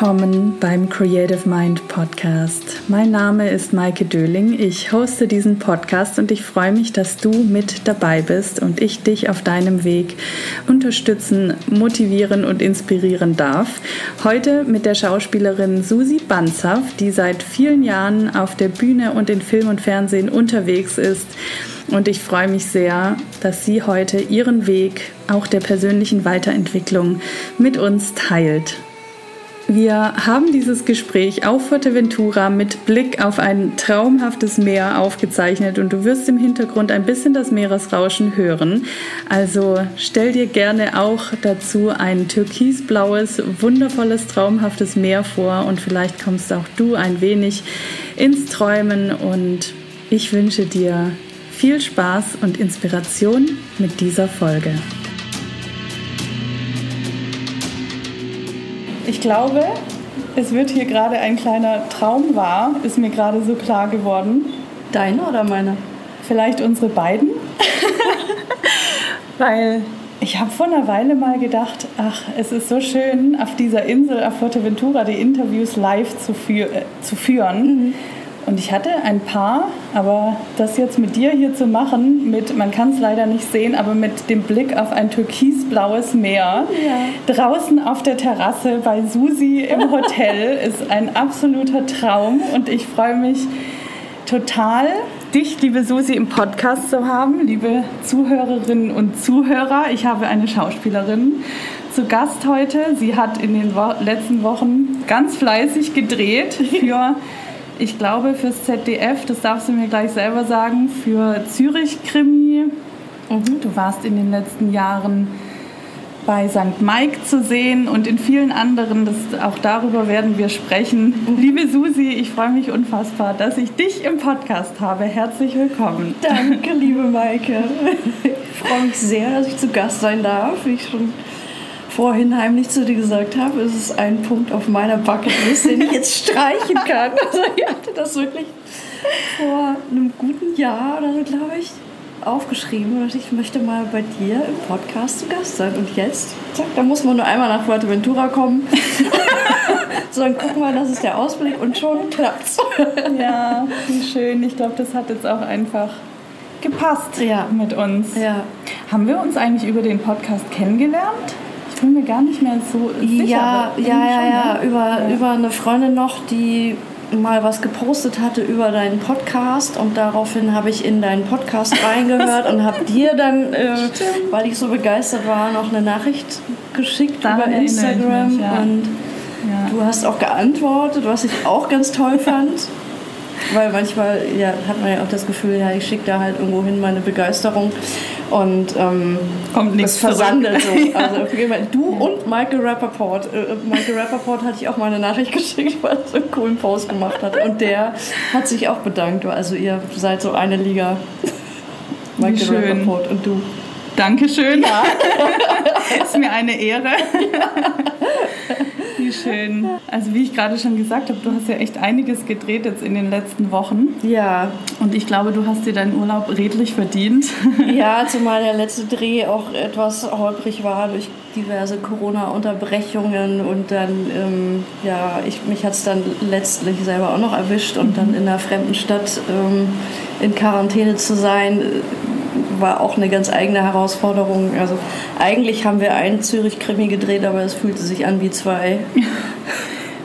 Willkommen beim Creative Mind Podcast. Mein Name ist Maike Döling. Ich hoste diesen Podcast und ich freue mich, dass du mit dabei bist und ich dich auf deinem Weg unterstützen, motivieren und inspirieren darf. Heute mit der Schauspielerin Susi Banzhaft, die seit vielen Jahren auf der Bühne und in Film und Fernsehen unterwegs ist. Und ich freue mich sehr, dass sie heute ihren Weg auch der persönlichen Weiterentwicklung mit uns teilt. Wir haben dieses Gespräch auf Fuerteventura mit Blick auf ein traumhaftes Meer aufgezeichnet und du wirst im Hintergrund ein bisschen das Meeresrauschen hören. Also stell dir gerne auch dazu ein türkisblaues, wundervolles, traumhaftes Meer vor und vielleicht kommst auch du ein wenig ins Träumen und ich wünsche dir viel Spaß und Inspiration mit dieser Folge. Ich glaube, es wird hier gerade ein kleiner Traum wahr, ist mir gerade so klar geworden. Deine oder meine? Vielleicht unsere beiden. Weil ich habe vor einer Weile mal gedacht, ach, es ist so schön, auf dieser Insel auf Fuerteventura die Interviews live zu, führ äh, zu führen. Mhm und ich hatte ein paar, aber das jetzt mit dir hier zu machen, mit, man kann es leider nicht sehen, aber mit dem Blick auf ein türkisblaues Meer, ja. draußen auf der Terrasse bei Susi im Hotel, ist ein absoluter Traum. Und ich freue mich total, dich, liebe Susi, im Podcast zu haben, liebe Zuhörerinnen und Zuhörer. Ich habe eine Schauspielerin zu Gast heute. Sie hat in den letzten Wochen ganz fleißig gedreht für ich glaube fürs ZDF, das darfst du mir gleich selber sagen, für Zürich-Krimi. Mhm. Du warst in den letzten Jahren bei St. Mike zu sehen und in vielen anderen. Das, auch darüber werden wir sprechen. Mhm. Liebe Susi, ich freue mich unfassbar, dass ich dich im Podcast habe. Herzlich willkommen. Danke, liebe Maike. Ich freue mich sehr, dass ich zu Gast sein darf. Ich schon vorhin heimlich zu dir gesagt habe, ist es ein Punkt auf meiner Bucketlist, den ich jetzt streichen kann. Also ich hatte das wirklich vor einem guten Jahr oder so, glaube ich, aufgeschrieben und ich möchte mal bei dir im Podcast zu Gast sein. Und jetzt, zack, da muss man nur einmal nach Fuerteventura kommen. so, dann gucken wir, das ist der Ausblick und schon klappt's. ja, wie schön. Ich glaube, das hat jetzt auch einfach gepasst ja. mit uns. Ja. Haben wir uns eigentlich über den Podcast kennengelernt? Bin mir gar nicht mehr so sicher. Ja, ja, ja, ja, ne? über, ja. über eine Freundin noch, die mal was gepostet hatte über deinen Podcast und daraufhin habe ich in deinen Podcast reingehört und habe dir dann, äh, weil ich so begeistert war, noch eine Nachricht geschickt dann über Instagram mich, ja. und ja. du hast auch geantwortet, was ich auch ganz toll fand. Weil manchmal ja, hat man ja auch das Gefühl, ja, ich schicke da halt irgendwo hin meine Begeisterung und ähm, kommt nichts versandet so. ja. Also du und Michael Rappaport. Äh, Michael Rappaport hatte ich auch mal eine Nachricht geschickt, weil er so einen coolen Post gemacht hat. Und der hat sich auch bedankt. Also ihr seid so eine Liga. Michael Rappaport und du. Dankeschön. Ja. ist mir eine Ehre. Ja. Wie schön. Also wie ich gerade schon gesagt habe, du hast ja echt einiges gedreht jetzt in den letzten Wochen. Ja. Und ich glaube, du hast dir deinen Urlaub redlich verdient. Ja, zumal der letzte Dreh auch etwas holprig war durch diverse Corona-Unterbrechungen und dann, ähm, ja, ich, mich hat es dann letztlich selber auch noch erwischt und dann in einer fremden Stadt ähm, in Quarantäne zu sein, war auch eine ganz eigene Herausforderung. Also eigentlich haben wir einen Zürich-Krimi gedreht, aber es fühlte sich an wie zwei.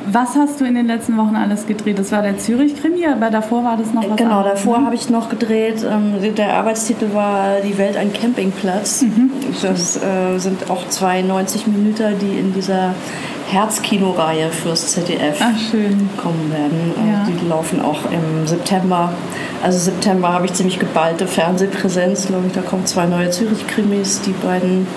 Was hast du in den letzten Wochen alles gedreht? Das war der Zürich-Krimi, aber davor war das noch was Genau, anderes, davor ne? habe ich noch gedreht. Ähm, der Arbeitstitel war Die Welt ein Campingplatz. Mhm. Das äh, sind auch zwei 90 Minuten, die in dieser Herzkino-Reihe fürs ZDF Ach, kommen werden. Ja. Die laufen auch im September. Also September habe ich ziemlich geballte Fernsehpräsenz, glaube ich. Da kommen zwei neue Zürich-Krimis, die beiden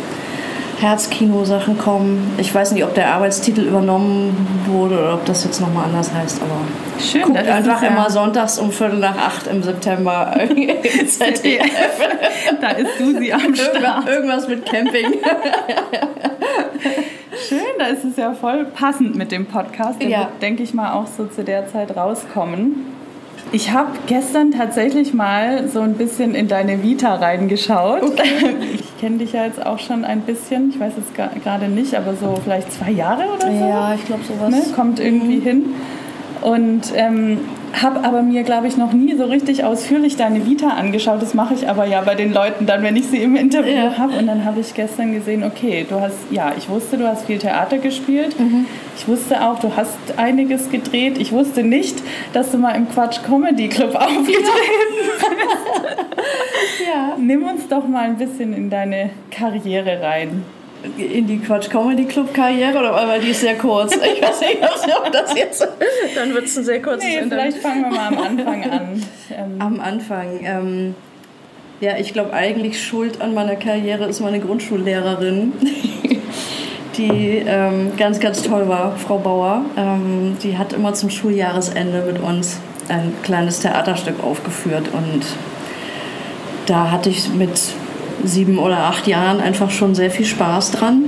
Herzkino-Sachen kommen. Ich weiß nicht, ob der Arbeitstitel übernommen wurde oder ob das jetzt nochmal anders heißt, aber Schön, guckt einfach immer ja sonntags um Viertel nach acht im September ZDF. da ist Susi am Start. Irgendwas mit Camping. Da ist es ja voll passend mit dem Podcast. Der ja. wird, denke ich mal, auch so zu der Zeit rauskommen. Ich habe gestern tatsächlich mal so ein bisschen in deine Vita reingeschaut. Okay. ich kenne dich ja jetzt auch schon ein bisschen, ich weiß es gerade nicht, aber so vielleicht zwei Jahre oder so. Ja, ich glaube sowas. Ne? Kommt irgendwie mhm. hin. Und ähm, habe aber mir, glaube ich, noch nie so richtig ausführlich deine Vita angeschaut. Das mache ich aber ja bei den Leuten dann, wenn ich sie im Interview ja. habe. Und dann habe ich gestern gesehen, okay, du hast, ja, ich wusste, du hast viel Theater gespielt. Mhm. Ich wusste auch, du hast einiges gedreht. Ich wusste nicht, dass du mal im Quatsch Comedy Club aufgetreten bist. ja. Nimm uns doch mal ein bisschen in deine Karriere rein in die Quatsch Comedy Club Karriere oder weil die ist sehr kurz. Ich weiß nicht, ob das jetzt. Dann wird es ein sehr kurzes nee, Interview. Vielleicht fangen wir mal am Anfang an. Ähm. Am Anfang. Ähm, ja, ich glaube eigentlich Schuld an meiner Karriere ist meine Grundschullehrerin, die ähm, ganz, ganz toll war, Frau Bauer. Ähm, die hat immer zum Schuljahresende mit uns ein kleines Theaterstück aufgeführt und da hatte ich mit sieben oder acht Jahren einfach schon sehr viel Spaß dran.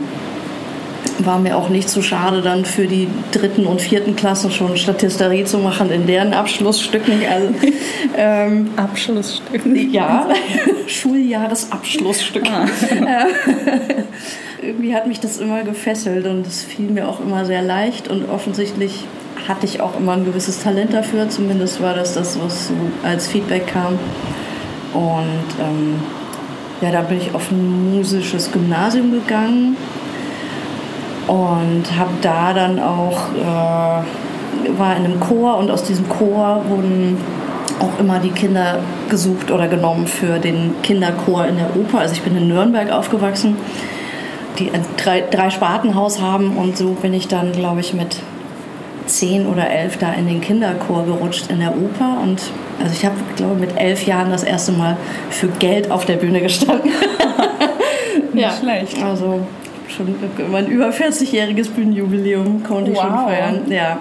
War mir auch nicht zu so schade, dann für die dritten und vierten Klassen schon Statisterie zu machen in deren Abschlussstücken. Also, ähm, Abschlussstücken? Ja, Schuljahresabschlussstück. Ah. Irgendwie hat mich das immer gefesselt und es fiel mir auch immer sehr leicht und offensichtlich hatte ich auch immer ein gewisses Talent dafür. Zumindest war das das, was so als Feedback kam. Und ähm, ja, da bin ich auf ein musisches Gymnasium gegangen und habe da dann auch, äh, war in einem Chor und aus diesem Chor wurden auch immer die Kinder gesucht oder genommen für den Kinderchor in der Oper. Also ich bin in Nürnberg aufgewachsen, die ein drei, drei Spartenhaus haben und so bin ich dann, glaube ich, mit zehn oder elf da in den Kinderchor gerutscht in der Oper und also ich habe, glaube mit elf Jahren das erste Mal für Geld auf der Bühne gestanden. Nicht ja. schlecht. Also schon mein über 40-jähriges Bühnenjubiläum konnte ich wow. schon feiern. Ja.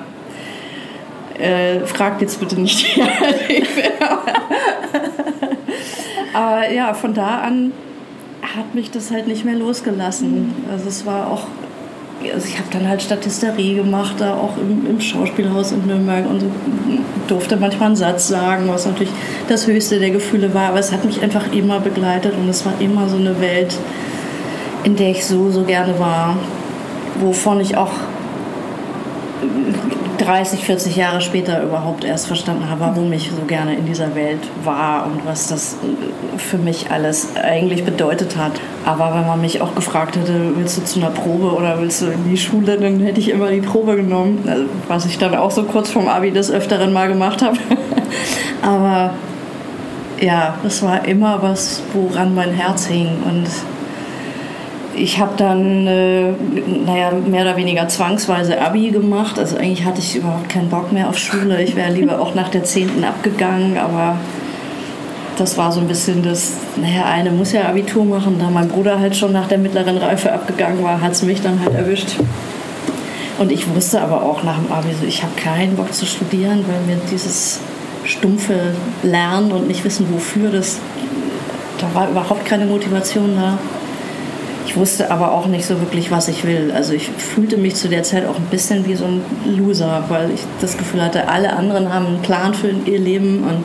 Äh, fragt jetzt bitte nicht die Aber ja, von da an hat mich das halt nicht mehr losgelassen. Also es war auch also ich habe dann halt Statisterie gemacht, da auch im, im, Schauspielhaus in Nürnberg und durfte manchmal einen Satz sagen, was natürlich das höchste der Gefühle war. Aber es hat mich einfach immer begleitet und es war immer so eine Welt, in der ich so, so gerne war, wovon ich auch 30, 40 Jahre später überhaupt erst verstanden habe, warum ich so gerne in dieser Welt war und was das für mich alles eigentlich bedeutet hat. Aber wenn man mich auch gefragt hätte, willst du zu einer Probe oder willst du in die Schule, dann hätte ich immer die Probe genommen, also, was ich dann auch so kurz vorm Abi des Öfteren mal gemacht habe. Aber ja, das war immer was, woran mein Herz hing und ich habe dann, äh, naja, mehr oder weniger zwangsweise Abi gemacht. Also eigentlich hatte ich überhaupt keinen Bock mehr auf Schule. Ich wäre lieber auch nach der 10. abgegangen, aber das war so ein bisschen das, naja, eine muss ja Abitur machen. Da mein Bruder halt schon nach der mittleren Reife abgegangen war, hat es mich dann halt erwischt. Und ich wusste aber auch nach dem Abi so, ich habe keinen Bock zu studieren, weil mir dieses stumpfe Lernen und nicht wissen wofür, das, da war überhaupt keine Motivation da. Ich wusste aber auch nicht so wirklich, was ich will. Also ich fühlte mich zu der Zeit auch ein bisschen wie so ein Loser, weil ich das Gefühl hatte, alle anderen haben einen Plan für ihr Leben und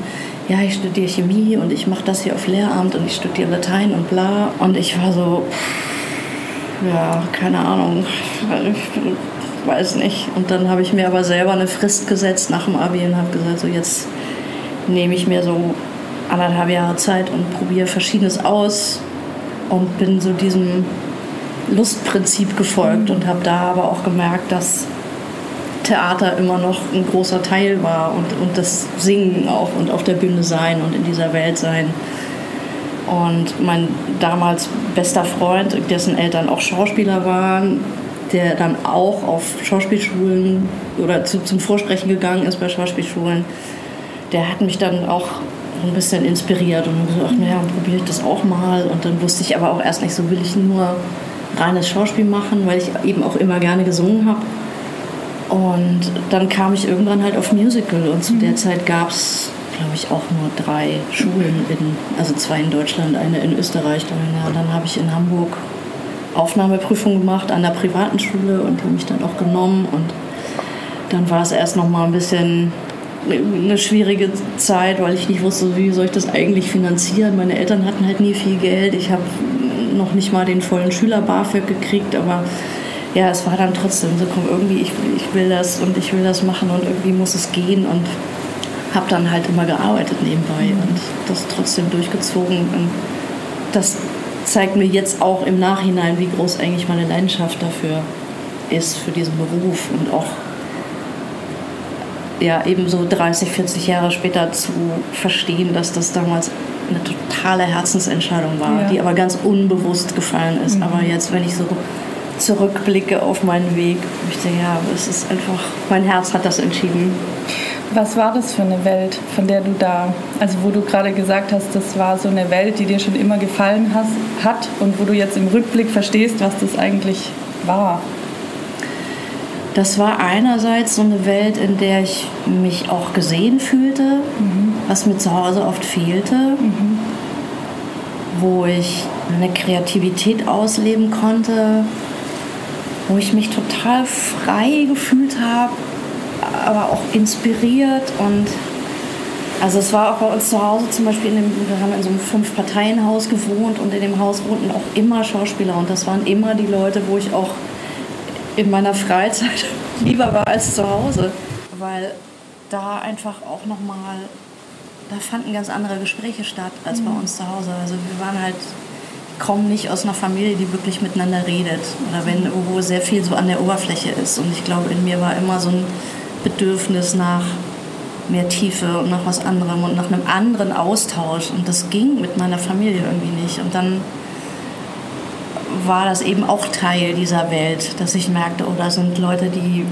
ja, ich studiere Chemie und ich mache das hier auf Lehramt und ich studiere Latein und bla. Und ich war so, ja, keine Ahnung, ich weiß nicht. Und dann habe ich mir aber selber eine Frist gesetzt nach dem Abi und habe gesagt, so jetzt nehme ich mir so anderthalb Jahre Zeit und probiere Verschiedenes aus und bin so diesem Lustprinzip gefolgt und habe da aber auch gemerkt, dass Theater immer noch ein großer Teil war und, und das Singen auch und auf der Bühne sein und in dieser Welt sein. Und mein damals bester Freund, dessen Eltern auch Schauspieler waren, der dann auch auf Schauspielschulen oder zu, zum Vorsprechen gegangen ist bei Schauspielschulen, der hat mich dann auch ein bisschen inspiriert und gesagt, naja, probiere ich das auch mal. Und dann wusste ich aber auch erst nicht so, will ich nur reines Schauspiel machen, weil ich eben auch immer gerne gesungen habe. Und dann kam ich irgendwann halt auf Musical und zu mhm. der Zeit gab es, glaube ich, auch nur drei Schulen, in, also zwei in Deutschland, eine in Österreich. Dann, ja, dann habe ich in Hamburg Aufnahmeprüfung gemacht an der privaten Schule und die mich dann auch genommen und dann war es erst noch mal ein bisschen eine schwierige Zeit, weil ich nicht wusste, wie soll ich das eigentlich finanzieren. Meine Eltern hatten halt nie viel Geld. Ich habe noch nicht mal den vollen Schüler-BAföG gekriegt, aber ja, es war dann trotzdem so, komm, irgendwie, ich, ich will das und ich will das machen und irgendwie muss es gehen und habe dann halt immer gearbeitet nebenbei mhm. und das trotzdem durchgezogen. Und das zeigt mir jetzt auch im Nachhinein, wie groß eigentlich meine Leidenschaft dafür ist, für diesen Beruf und auch ja, eben so 30, 40 Jahre später zu verstehen, dass das damals eine totale Herzensentscheidung war, ja. die aber ganz unbewusst gefallen ist. Mhm. Aber jetzt, wenn ich so zurückblicke auf meinen Weg, ich denke, ja, es ist einfach, mein Herz hat das entschieden. Was war das für eine Welt, von der du da, also wo du gerade gesagt hast, das war so eine Welt, die dir schon immer gefallen hast, hat und wo du jetzt im Rückblick verstehst, was das eigentlich war? Das war einerseits so eine Welt, in der ich mich auch gesehen fühlte, mhm. was mir zu Hause oft fehlte, mhm. wo ich eine Kreativität ausleben konnte, wo ich mich total frei gefühlt habe, aber auch inspiriert und also es war auch bei uns zu Hause zum Beispiel, in dem, wir haben in so einem Fünf-Parteien-Haus gewohnt und in dem Haus wohnten auch immer Schauspieler und das waren immer die Leute, wo ich auch in meiner Freizeit lieber war als zu Hause, weil da einfach auch nochmal, da fanden ganz andere Gespräche statt als mhm. bei uns zu Hause. Also wir waren halt kommen nicht aus einer Familie, die wirklich miteinander redet oder wenn wo sehr viel so an der Oberfläche ist. Und ich glaube, in mir war immer so ein Bedürfnis nach mehr Tiefe und nach was anderem und nach einem anderen Austausch. Und das ging mit meiner Familie irgendwie nicht. Und dann war das eben auch Teil dieser Welt, dass ich merkte, oh, da sind Leute, die,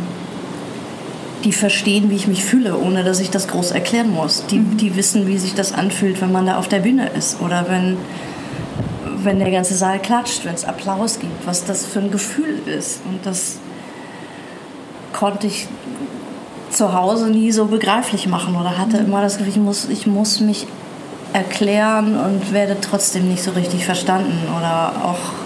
die verstehen, wie ich mich fühle, ohne dass ich das groß erklären muss. Die, mhm. die wissen, wie sich das anfühlt, wenn man da auf der Bühne ist oder wenn wenn der ganze Saal klatscht, wenn es Applaus gibt, was das für ein Gefühl ist. Und das konnte ich zu Hause nie so begreiflich machen oder hatte immer das Gefühl, ich muss, ich muss mich erklären und werde trotzdem nicht so richtig verstanden oder auch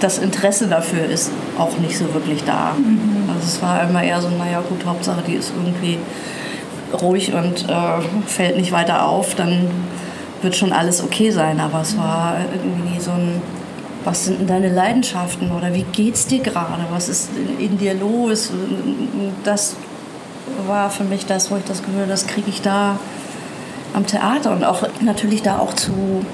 das Interesse dafür ist auch nicht so wirklich da. Mhm. Also es war immer eher so, naja gut, Hauptsache die ist irgendwie ruhig und äh, fällt nicht weiter auf, dann wird schon alles okay sein, aber es war irgendwie so ein, was sind denn deine Leidenschaften oder wie geht's dir gerade, was ist in dir los? Das war für mich das, wo ich das Gefühl, das kriege ich da am Theater und auch natürlich da auch zu,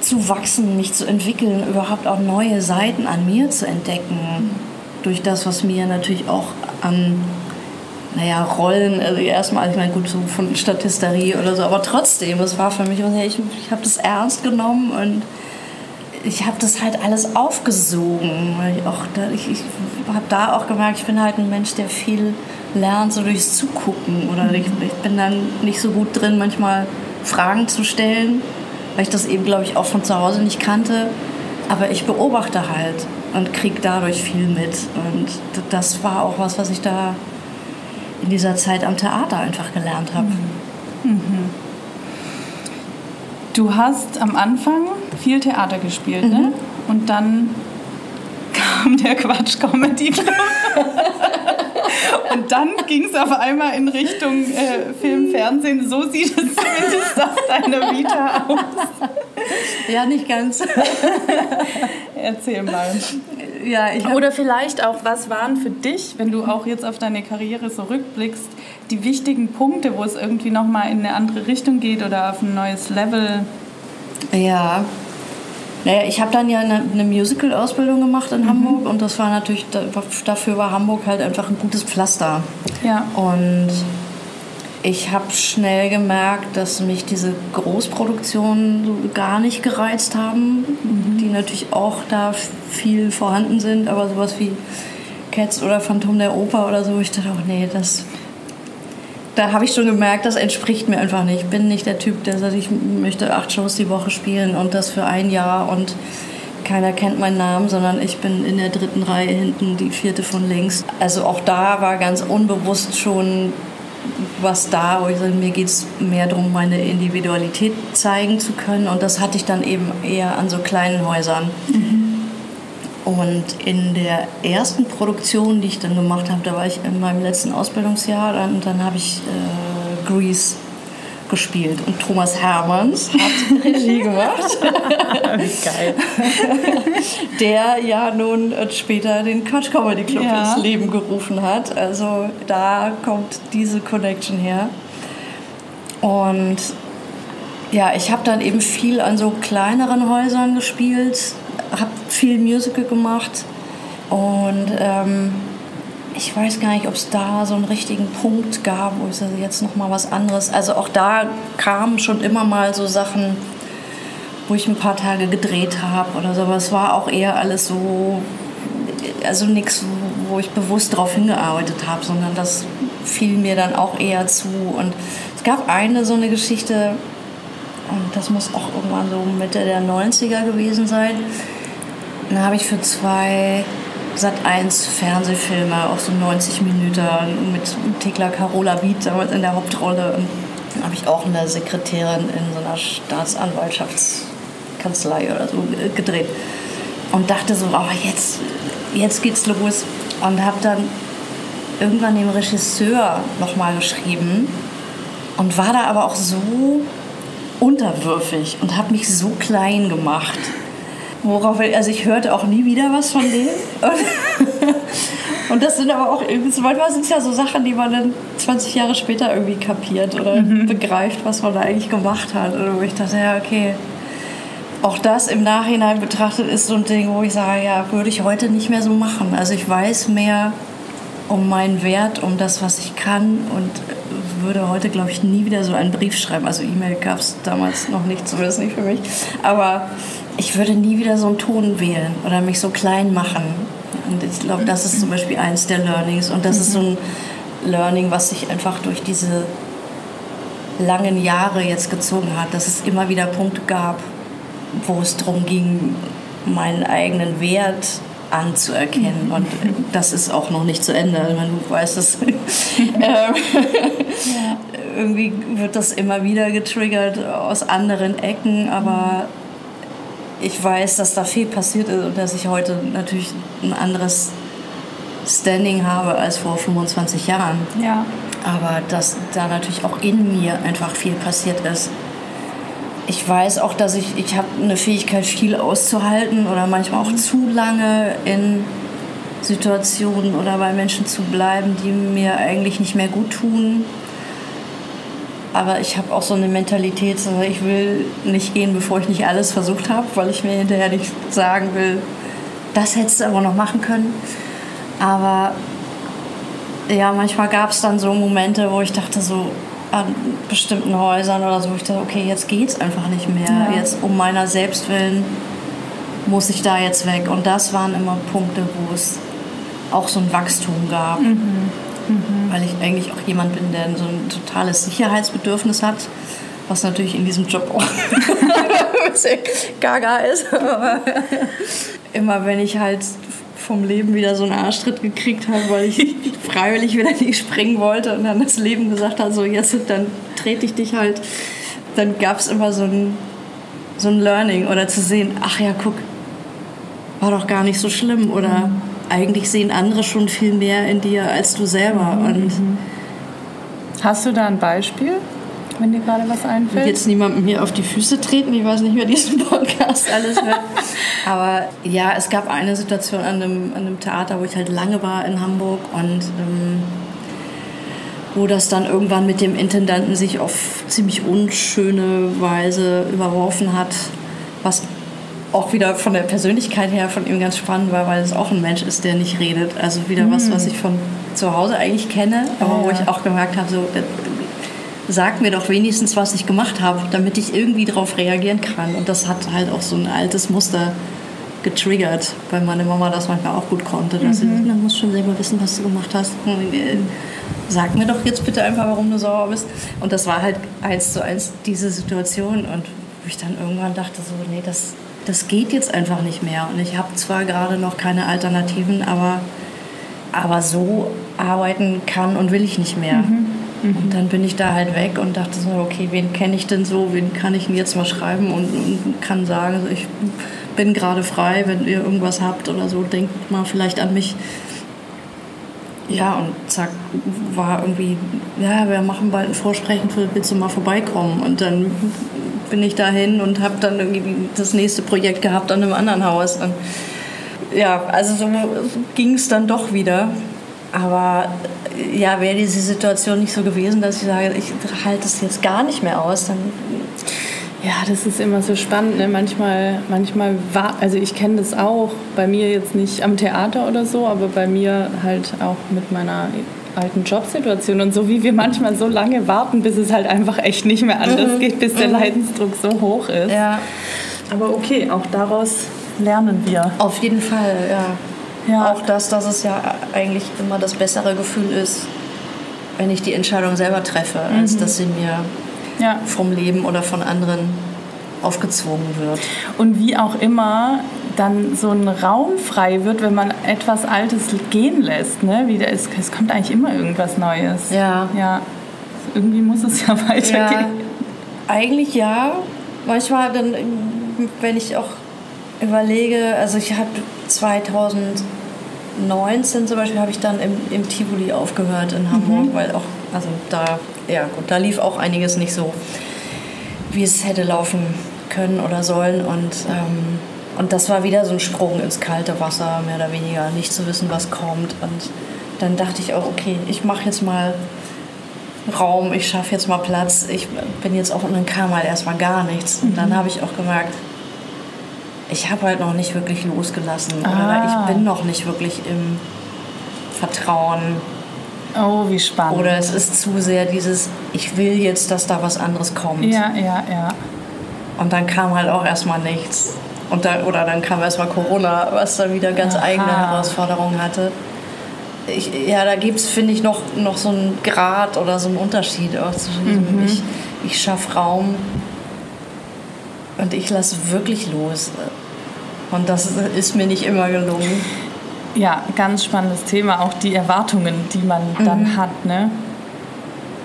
zu wachsen, mich zu entwickeln, überhaupt auch neue Seiten an mir zu entdecken. Durch das, was mir natürlich auch an naja, Rollen, also erstmal, ich meine, gut, so von Statisterie oder so, aber trotzdem, es war für mich, ich, ich habe das ernst genommen und ich habe das halt alles aufgesogen. Weil ich auch da, ich, ich habe da auch gemerkt, ich bin halt ein Mensch, der viel lernt, so durchs Zugucken. Oder ich, ich bin dann nicht so gut drin, manchmal Fragen zu stellen, weil ich das eben, glaube ich, auch von zu Hause nicht kannte. Aber ich beobachte halt und kriege dadurch viel mit. Und das war auch was, was ich da in dieser Zeit am Theater einfach gelernt habe. Mhm. mhm. Du hast am Anfang viel Theater gespielt, ne? mhm. ne? Und dann kam der Quatsch Comedy Club. Und dann ging es auf einmal in Richtung äh, Film, Fernsehen. So sieht es zumindest auf deiner Vita aus. Ja, nicht ganz. Erzähl mal. Ja, Oder vielleicht auch, was waren für dich, wenn du auch jetzt auf deine Karriere so rückblickst, die wichtigen Punkte, wo es irgendwie nochmal in eine andere Richtung geht oder auf ein neues Level? Ja, naja, ich habe dann ja eine, eine Musical-Ausbildung gemacht in mhm. Hamburg und das war natürlich, dafür war Hamburg halt einfach ein gutes Pflaster. Ja. Und ich habe schnell gemerkt, dass mich diese Großproduktionen so gar nicht gereizt haben, mhm. die natürlich auch da viel vorhanden sind, aber sowas wie Cats oder Phantom der Oper oder so, ich dachte auch, nee, das da habe ich schon gemerkt, das entspricht mir einfach nicht. Ich bin nicht der Typ, der sagt, ich möchte acht Shows die Woche spielen und das für ein Jahr und keiner kennt meinen Namen, sondern ich bin in der dritten Reihe hinten, die vierte von links. Also auch da war ganz unbewusst schon was da, sage, mir geht es mehr darum, meine Individualität zeigen zu können. Und das hatte ich dann eben eher an so kleinen Häusern. Mhm. Und in der ersten Produktion, die ich dann gemacht habe, da war ich in meinem letzten Ausbildungsjahr, dann, dann habe ich äh, Grease gespielt und Thomas Hermanns hat Regie gemacht. Geil. Der ja nun später den Quatsch Comedy Club Ja. ins Leben gerufen hat. Also da kommt diese Connection her. Und ja, ich habe dann eben viel an so kleineren Häusern gespielt, habe viel Musical gemacht und ähm, ich weiß gar nicht, ob es da so einen richtigen Punkt gab, wo ich jetzt noch mal was anderes. Also auch da kamen schon immer mal so Sachen, wo ich ein paar Tage gedreht habe oder so. Aber es war auch eher alles so, also nichts, wo ich bewusst darauf hingearbeitet habe, sondern das fiel mir dann auch eher zu. Und es gab eine so eine Geschichte, und das muss auch irgendwann so Mitte der 90er gewesen sein. Da habe ich für zwei Sat 1 Fernsehfilme, auch so 90 Minuten mit Thekla Carola Beat damals in der Hauptrolle. Dann habe ich auch eine Sekretärin in so einer Staatsanwaltschaftskanzlei oder so gedreht. Und dachte so, oh, jetzt, jetzt geht's los. Und habe dann irgendwann dem Regisseur nochmal geschrieben und war da aber auch so unterwürfig und habe mich so klein gemacht. Worauf, also ich hörte auch nie wieder was von denen. Und, und das sind aber auch irgendwie, so manchmal sind es ja so Sachen, die man dann 20 Jahre später irgendwie kapiert oder begreift, was man da eigentlich gemacht hat. Oder wo ich dachte, ja, okay. Auch das im Nachhinein betrachtet ist so ein Ding, wo ich sage, ja, würde ich heute nicht mehr so machen. Also ich weiß mehr um meinen Wert, um das, was ich kann und würde heute, glaube ich, nie wieder so einen Brief schreiben. Also E-Mail gab es damals noch nicht, zumindest nicht für mich. Aber ich würde nie wieder so einen Ton wählen oder mich so klein machen. Und ich glaube, das ist zum Beispiel eins der Learnings. Und das ist so ein Learning, was sich einfach durch diese langen Jahre jetzt gezogen hat, dass es immer wieder Punkte gab, wo es darum ging, meinen eigenen Wert anzuerkennen. Und das ist auch noch nicht zu Ende. Ich meine, du weißt es. Ähm, Irgendwie wird das immer wieder getriggert aus anderen Ecken, aber ich weiß, dass da viel passiert ist und dass ich heute natürlich ein anderes Standing habe als vor 25 Jahren. Ja. Aber dass da natürlich auch in mir einfach viel passiert ist. Ich weiß auch, dass ich, ich habe eine Fähigkeit, viel auszuhalten oder manchmal auch zu lange in Situationen oder bei Menschen zu bleiben, die mir eigentlich nicht mehr gut tun. Aber ich habe auch so eine Mentalität, so, ich will nicht gehen, bevor ich nicht alles versucht habe, weil ich mir hinterher nicht sagen will, das hättest du aber noch machen können. Aber ja, manchmal gab es dann so Momente, wo ich dachte, so an bestimmten Häusern oder so, wo ich dachte, okay, jetzt geht's einfach nicht mehr. Ja. Jetzt um meiner selbst willen muss ich da jetzt weg. Und das waren immer Punkte, wo es auch so ein Wachstum gab. Weil ich eigentlich auch jemand bin, der so ein totales Sicherheitsbedürfnis hat, was natürlich in diesem Job auch gaga ist. Immer wenn ich halt vom Leben wieder so einen Arschtritt gekriegt habe, weil ich freiwillig wieder nicht springen wollte und dann das Leben gesagt hat, so jetzt, dann trete ich dich halt, dann gab es immer so ein, so ein Learning oder zu sehen, ach ja, guck, war doch gar nicht so schlimm oder eigentlich sehen andere schon viel mehr in dir als du selber und Hast du da ein Beispiel, wenn dir gerade was will einfällt? jetzt niemandem hier auf die Füße treten. Ich weiß nicht, wer diesen Podcast alles hört. Aber ja, es gab eine Situation an einem, an einem Theater, wo ich halt lange war in Hamburg und ähm, wo das dann irgendwann mit dem Intendanten sich auf ziemlich unschöne Weise überworfen hat, was auch wieder von der Persönlichkeit her von ihm ganz spannend war, weil es auch ein Mensch ist, der nicht redet. Also wieder was, was ich von zu Hause eigentlich kenne, aber wo Ja. ich auch gemerkt habe, so, sag mir doch wenigstens, was ich gemacht habe, damit ich irgendwie darauf reagieren kann. Und das hat halt auch so ein altes Muster getriggert, weil meine Mama das manchmal auch gut konnte. Dass sie, na, musst schon selber wissen, was du gemacht hast. Sag mir doch jetzt bitte einfach, warum du sauer bist. Und das war halt eins zu eins diese Situation. Und wo ich dann irgendwann dachte, so, nee, das, das geht jetzt einfach nicht mehr. Und ich habe zwar gerade noch keine Alternativen, aber, aber so arbeiten kann und will ich nicht mehr. Und dann bin ich da halt weg und dachte so, okay, wen kenne ich denn so, wen kann ich denn jetzt mal schreiben und, und kann sagen, ich bin gerade frei, wenn ihr irgendwas habt oder so, denkt mal vielleicht an mich. ja, und zack, war irgendwie, ja, wir machen bald ein Vorsprechen, für, willst du mal vorbeikommen? Und dann bin ich dahin und habe dann irgendwie das nächste Projekt gehabt an einem anderen Haus. Und ja, also so ging es dann doch wieder. Aber ja, wäre diese Situation nicht so gewesen, dass ich sage, ich halte es jetzt gar nicht mehr aus, dann ja, das ist immer so spannend. Ne? Manchmal, manchmal war, also ich kenne das auch, bei mir jetzt nicht am Theater oder so, aber bei mir halt auch mit meiner alten Jobsituation und so, wie wir manchmal so lange warten, bis es halt einfach echt nicht mehr anders mhm. geht, bis der mhm. Leidensdruck so hoch ist. Ja. Aber okay, auch daraus lernen wir. Auf jeden Fall, ja. ja. Auch das, dass es ja eigentlich immer das bessere Gefühl ist, wenn ich die Entscheidung selber treffe, als mhm. dass sie mir ja. vom Leben oder von anderen aufgezwungen wird. Und wie auch immer dann so ein Raum frei wird, wenn man etwas Altes gehen lässt. Ne? Wieder, es, es kommt eigentlich immer irgendwas Neues. Ja. ja. Irgendwie muss es ja weitergehen. Ja, eigentlich ja. Manchmal, dann, wenn ich auch überlege, also ich habe 2019 zum Beispiel habe ich dann im, im Tivoli aufgehört in Hamburg, mhm. weil auch, also da ja gut, da lief auch einiges nicht so, wie es hätte laufen können oder sollen. Und, ähm, und das war wieder so ein Sprung ins kalte Wasser, mehr oder weniger, nicht zu wissen, was kommt. Und dann dachte ich auch, okay, ich mache jetzt mal Raum, ich schaffe jetzt mal Platz. Ich bin jetzt auch, und dann kam halt erstmal gar nichts. Und dann mhm. habe ich auch gemerkt, ich habe halt noch nicht wirklich losgelassen. Ah. Oder ich bin noch nicht wirklich im Vertrauen Oh, wie spannend. Oder es ist zu sehr dieses, ich will jetzt, dass da was anderes kommt. Ja, ja, ja. Und dann kam halt auch erstmal nichts. Und da, oder dann kam erstmal Corona, was dann wieder ganz Aha. eigene Herausforderungen hatte. Ich, ja, da gibt es, finde ich, noch, noch so einen Grad oder so einen Unterschied auch zwischen mhm. ich, ich schaffe Raum und ich lasse wirklich los. Und das ist mir nicht immer gelungen. Ja, ganz spannendes Thema, auch die Erwartungen, die man dann mhm. hat. Ne?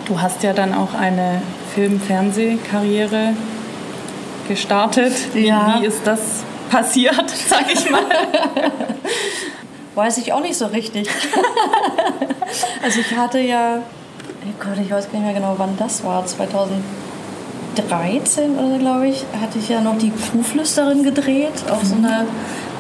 Du hast ja dann auch eine Film-Fernsehkarriere gestartet. Ja. Wie ist das passiert, sag ich mal? weiß ich auch nicht so richtig. also ich hatte ja, oh Gott, ich weiß gar nicht mehr genau, wann das war, 2013 oder glaube ich, hatte ich ja noch die Kuhflüsterin gedreht auf so einer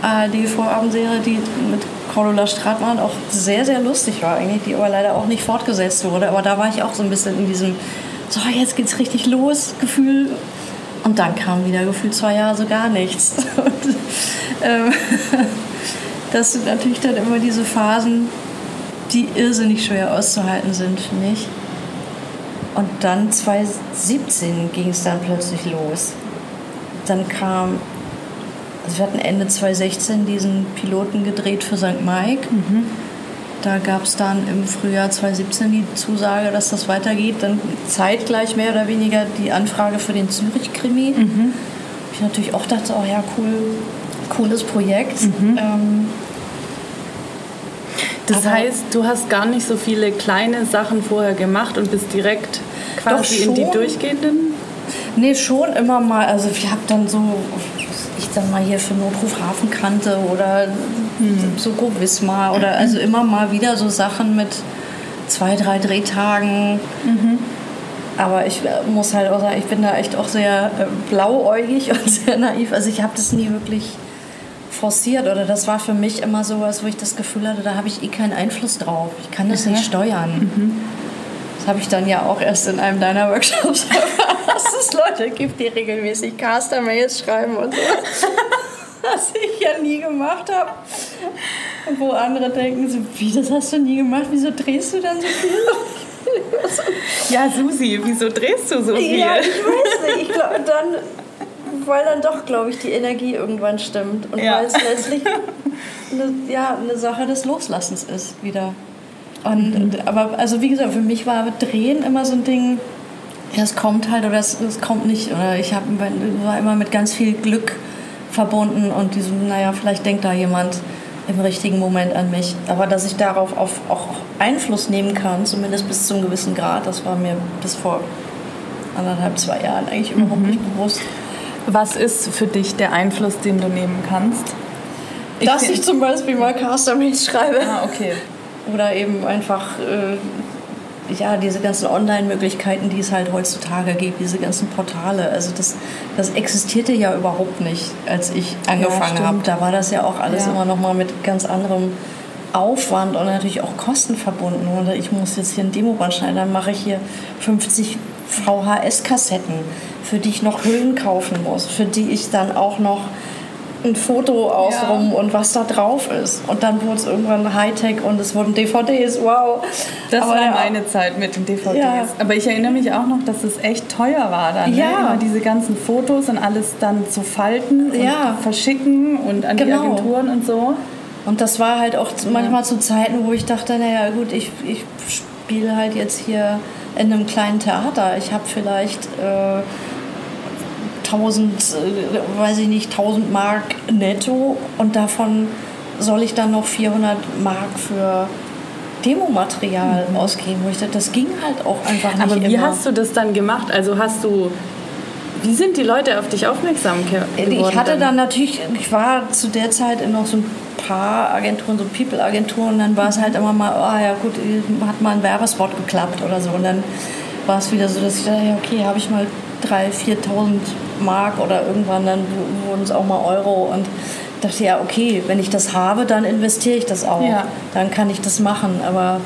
ARD-Vorabendserie, die mit Cordula Stratmann auch sehr, sehr lustig war eigentlich, die aber leider auch nicht fortgesetzt wurde. Aber da war ich auch so ein bisschen in diesem, so jetzt geht's richtig los, Gefühl. Und dann kam wieder gefühlt zwei Jahre so gar nichts. Und, ähm, das sind natürlich dann immer diese Phasen, die irrsinnig schwer auszuhalten sind, finde ich. Und dann 2017 ging es dann plötzlich los. Dann kam also wir hatten Ende 2016 diesen Piloten gedreht für St. Mike. Mhm. Da gab es dann im Frühjahr 2017 die Zusage, dass das weitergeht. Dann zeitgleich mehr oder weniger die Anfrage für den Zürich-Krimi. Mhm. Ich natürlich auch dachte, oh ja, cool, cooles Projekt. Mhm. Ähm, das heißt, du hast gar nicht so viele kleine Sachen vorher gemacht und bist direkt quasi in die durchgehenden? Nee, schon immer mal. Also ich habe dann so dann mal hier für Notruf Hafenkante oder mhm. Soko Wismar oder also immer mal wieder so Sachen mit zwei, drei Drehtagen. Mhm. Aber ich äh, muss halt auch sagen, ich bin da echt auch sehr äh, blauäugig und sehr naiv. Also ich habe das nie wirklich forciert oder das war für mich immer sowas, wo ich das Gefühl hatte, da habe ich eh keinen Einfluss drauf. Ich kann das mhm. nicht steuern. Mhm. Das habe ich dann ja auch erst in einem deiner Workshops erfahren, dass es Leute gibt, die regelmäßig Caster-Mails schreiben und so. Was ich ja nie gemacht habe. Und wo andere denken so, wie, das hast du nie gemacht? Wieso drehst du dann so viel? ja, Susi, wieso drehst du so viel? Ja, ich weiß nicht. Ich glaube, dann, weil dann doch, glaube ich, die Energie irgendwann stimmt. Und ja. weil es letztlich eine, ja, eine Sache des Loslassens ist wieder. Und, mhm. aber also wie gesagt, für mich war Drehen immer so ein Ding, ja, es kommt halt oder es, es kommt nicht. Oder ich hab, war immer mit ganz viel Glück verbunden und diesem, naja, vielleicht denkt da jemand im richtigen Moment an mich. Aber dass ich darauf auf, auch Einfluss nehmen kann, zumindest bis zu einem gewissen Grad, das war mir bis vor anderthalb, zwei Jahren eigentlich überhaupt mhm. nicht bewusst. Was ist für dich der Einfluss, den du nehmen kannst? Dass ich, ich zum Beispiel mal Caster-Mails schreibe. Ah, okay. oder eben einfach äh, ja, diese ganzen Online-Möglichkeiten, die es halt heutzutage gibt, diese ganzen Portale. Also das, das existierte ja überhaupt nicht, als ich angefangen ja, habe. Da war das ja auch alles ja. immer noch mal mit ganz anderem Aufwand und natürlich auch Kosten verbunden. Oder ich muss jetzt hier ein Demoband schneiden, dann mache ich hier 50 VHS-Kassetten, für die ich noch Hüllen kaufen muss, für die ich dann auch noch ein Foto ausrum ja. und was da drauf ist. Und dann wurde es irgendwann Hightech und es wurden DVDs, wow. Das Aber war ja, meine Zeit mit den DVDs. Ja. Aber ich erinnere mich auch noch, dass es echt teuer war dann. Ne? Ja. Ne? Immer diese ganzen Fotos und alles dann zu falten und ja. verschicken und an genau. die Agenturen und so. Und das war halt auch manchmal zu Zeiten, wo ich dachte, naja gut, ich, ich spiele halt jetzt hier in einem kleinen Theater. Ich habe vielleicht... Äh, 1000, äh, weiß ich nicht, 1000 Mark netto und davon soll ich dann noch 400 Mark für Demomaterial mhm. ausgeben, wo ich dachte, das ging halt auch einfach nicht Aber wie immer. hast du das dann gemacht? Also hast du wie sind die Leute auf dich aufmerksam geworden? Ich hatte dann natürlich, ich war zu der Zeit in noch so ein paar Agenturen, so People-Agenturen, dann war es halt immer mal, oh ja gut, hat mal ein Werbespot geklappt oder so. Und dann war es wieder so, dass ich dachte, ja okay, habe ich mal 3.000, 4.000 Mark oder irgendwann dann wurden es auch mal Euro und dachte ja, okay, wenn ich das habe, dann investiere ich das auch. Ja. Dann kann ich das machen. Aber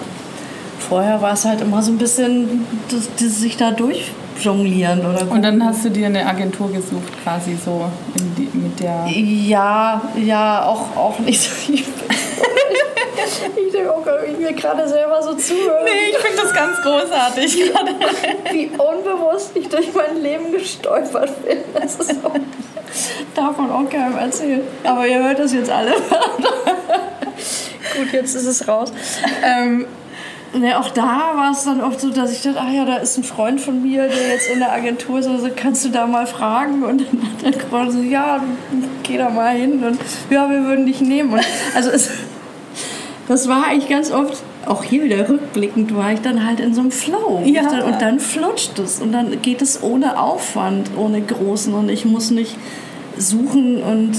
vorher war es halt immer so ein bisschen das, das sich da durchjonglieren. Oder und dann hast du dir eine Agentur gesucht, quasi so die, mit der. Ja, ja, auch, auch nicht. Ich denke auch, wie ich mir gerade selber so zuhöre. Nee, ich finde das ganz großartig gerade. Wie unbewusst ich durch mein Leben gestolpert bin. Das ist so, darf man auch keinem erzählen. Aber ihr hört das jetzt alle. Gut, jetzt ist es raus. Ähm, Ne, auch da war es dann oft so, dass ich dachte, ach ja, da ist ein Freund von mir, der jetzt in der Agentur ist, also kannst du da mal fragen? Und dann hat der Freund so, ja, geh da mal hin und ja, wir würden dich nehmen. Und also es, das war eigentlich ganz oft, auch hier wieder rückblickend, war ich dann halt in so einem Flow. Ja. Dann, und dann flutscht es und dann geht es ohne Aufwand, ohne großen und ich muss nicht suchen und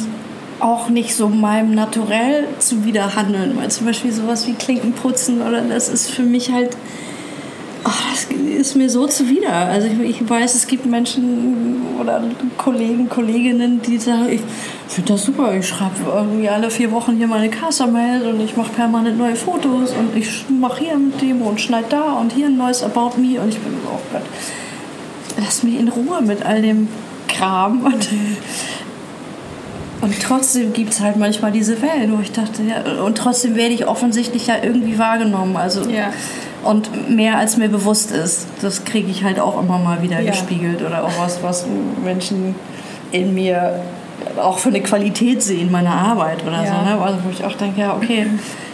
auch nicht so meinem Naturell zuwiderhandeln. Weil zum Beispiel sowas wie Klinken putzen oder das ist für mich halt Oh, das ist mir so zuwider. Also ich, ich, weiß, es gibt Menschen oder Kollegen, Kolleginnen, die sagen, ich finde das super, ich schreibe irgendwie alle vier Wochen hier meine Casa-Mail und ich mache permanent neue Fotos und ich mache hier ein Demo und schneide da und hier ein neues About Me und ich bin so, oh Gott, lass mich in Ruhe mit all dem Kram. Und, und trotzdem gibt es halt manchmal diese Wellen, wo ich dachte, ja, und trotzdem werde ich offensichtlich ja irgendwie wahrgenommen. Also ja und mehr als mir bewusst ist. Das kriege ich halt auch immer mal wieder ja. gespiegelt oder auch was, was Menschen in mir auch für eine Qualität sehen meiner Arbeit oder ja. so. Ne? Also wo ich auch denke, ja, okay,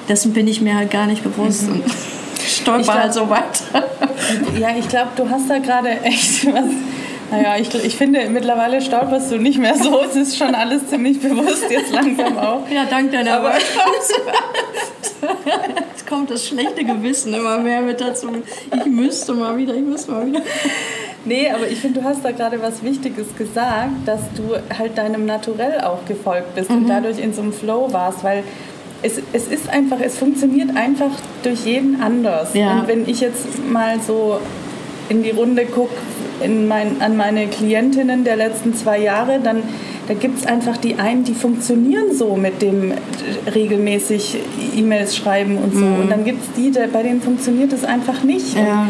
dessen bin ich mir halt gar nicht bewusst mhm. und stolper halt so weiter. Ja, ich glaube, du hast da gerade echt was. Naja, ich, ich finde, mittlerweile stolperst du nicht mehr so. Es ist schon alles ziemlich bewusst, jetzt langsam auch. Ja, dank deiner Aber Jetzt kommt das schlechte Gewissen immer mehr mit dazu. Ich müsste mal wieder, ich müsste mal wieder. Nee, aber ich finde, du hast da gerade was Wichtiges gesagt, dass du halt deinem Naturell auch gefolgt bist mhm. und dadurch in so einem Flow warst, weil es, es ist einfach, es funktioniert einfach durch jeden anders. Ja. Und wenn ich jetzt mal so in die Runde gucke mein, an meine Klientinnen der letzten zwei Jahre, dann da gibt es einfach die einen, die funktionieren so mit dem regelmäßig E-Mails schreiben und so. Mhm. Und dann gibt es die, bei denen funktioniert es einfach nicht. Ja.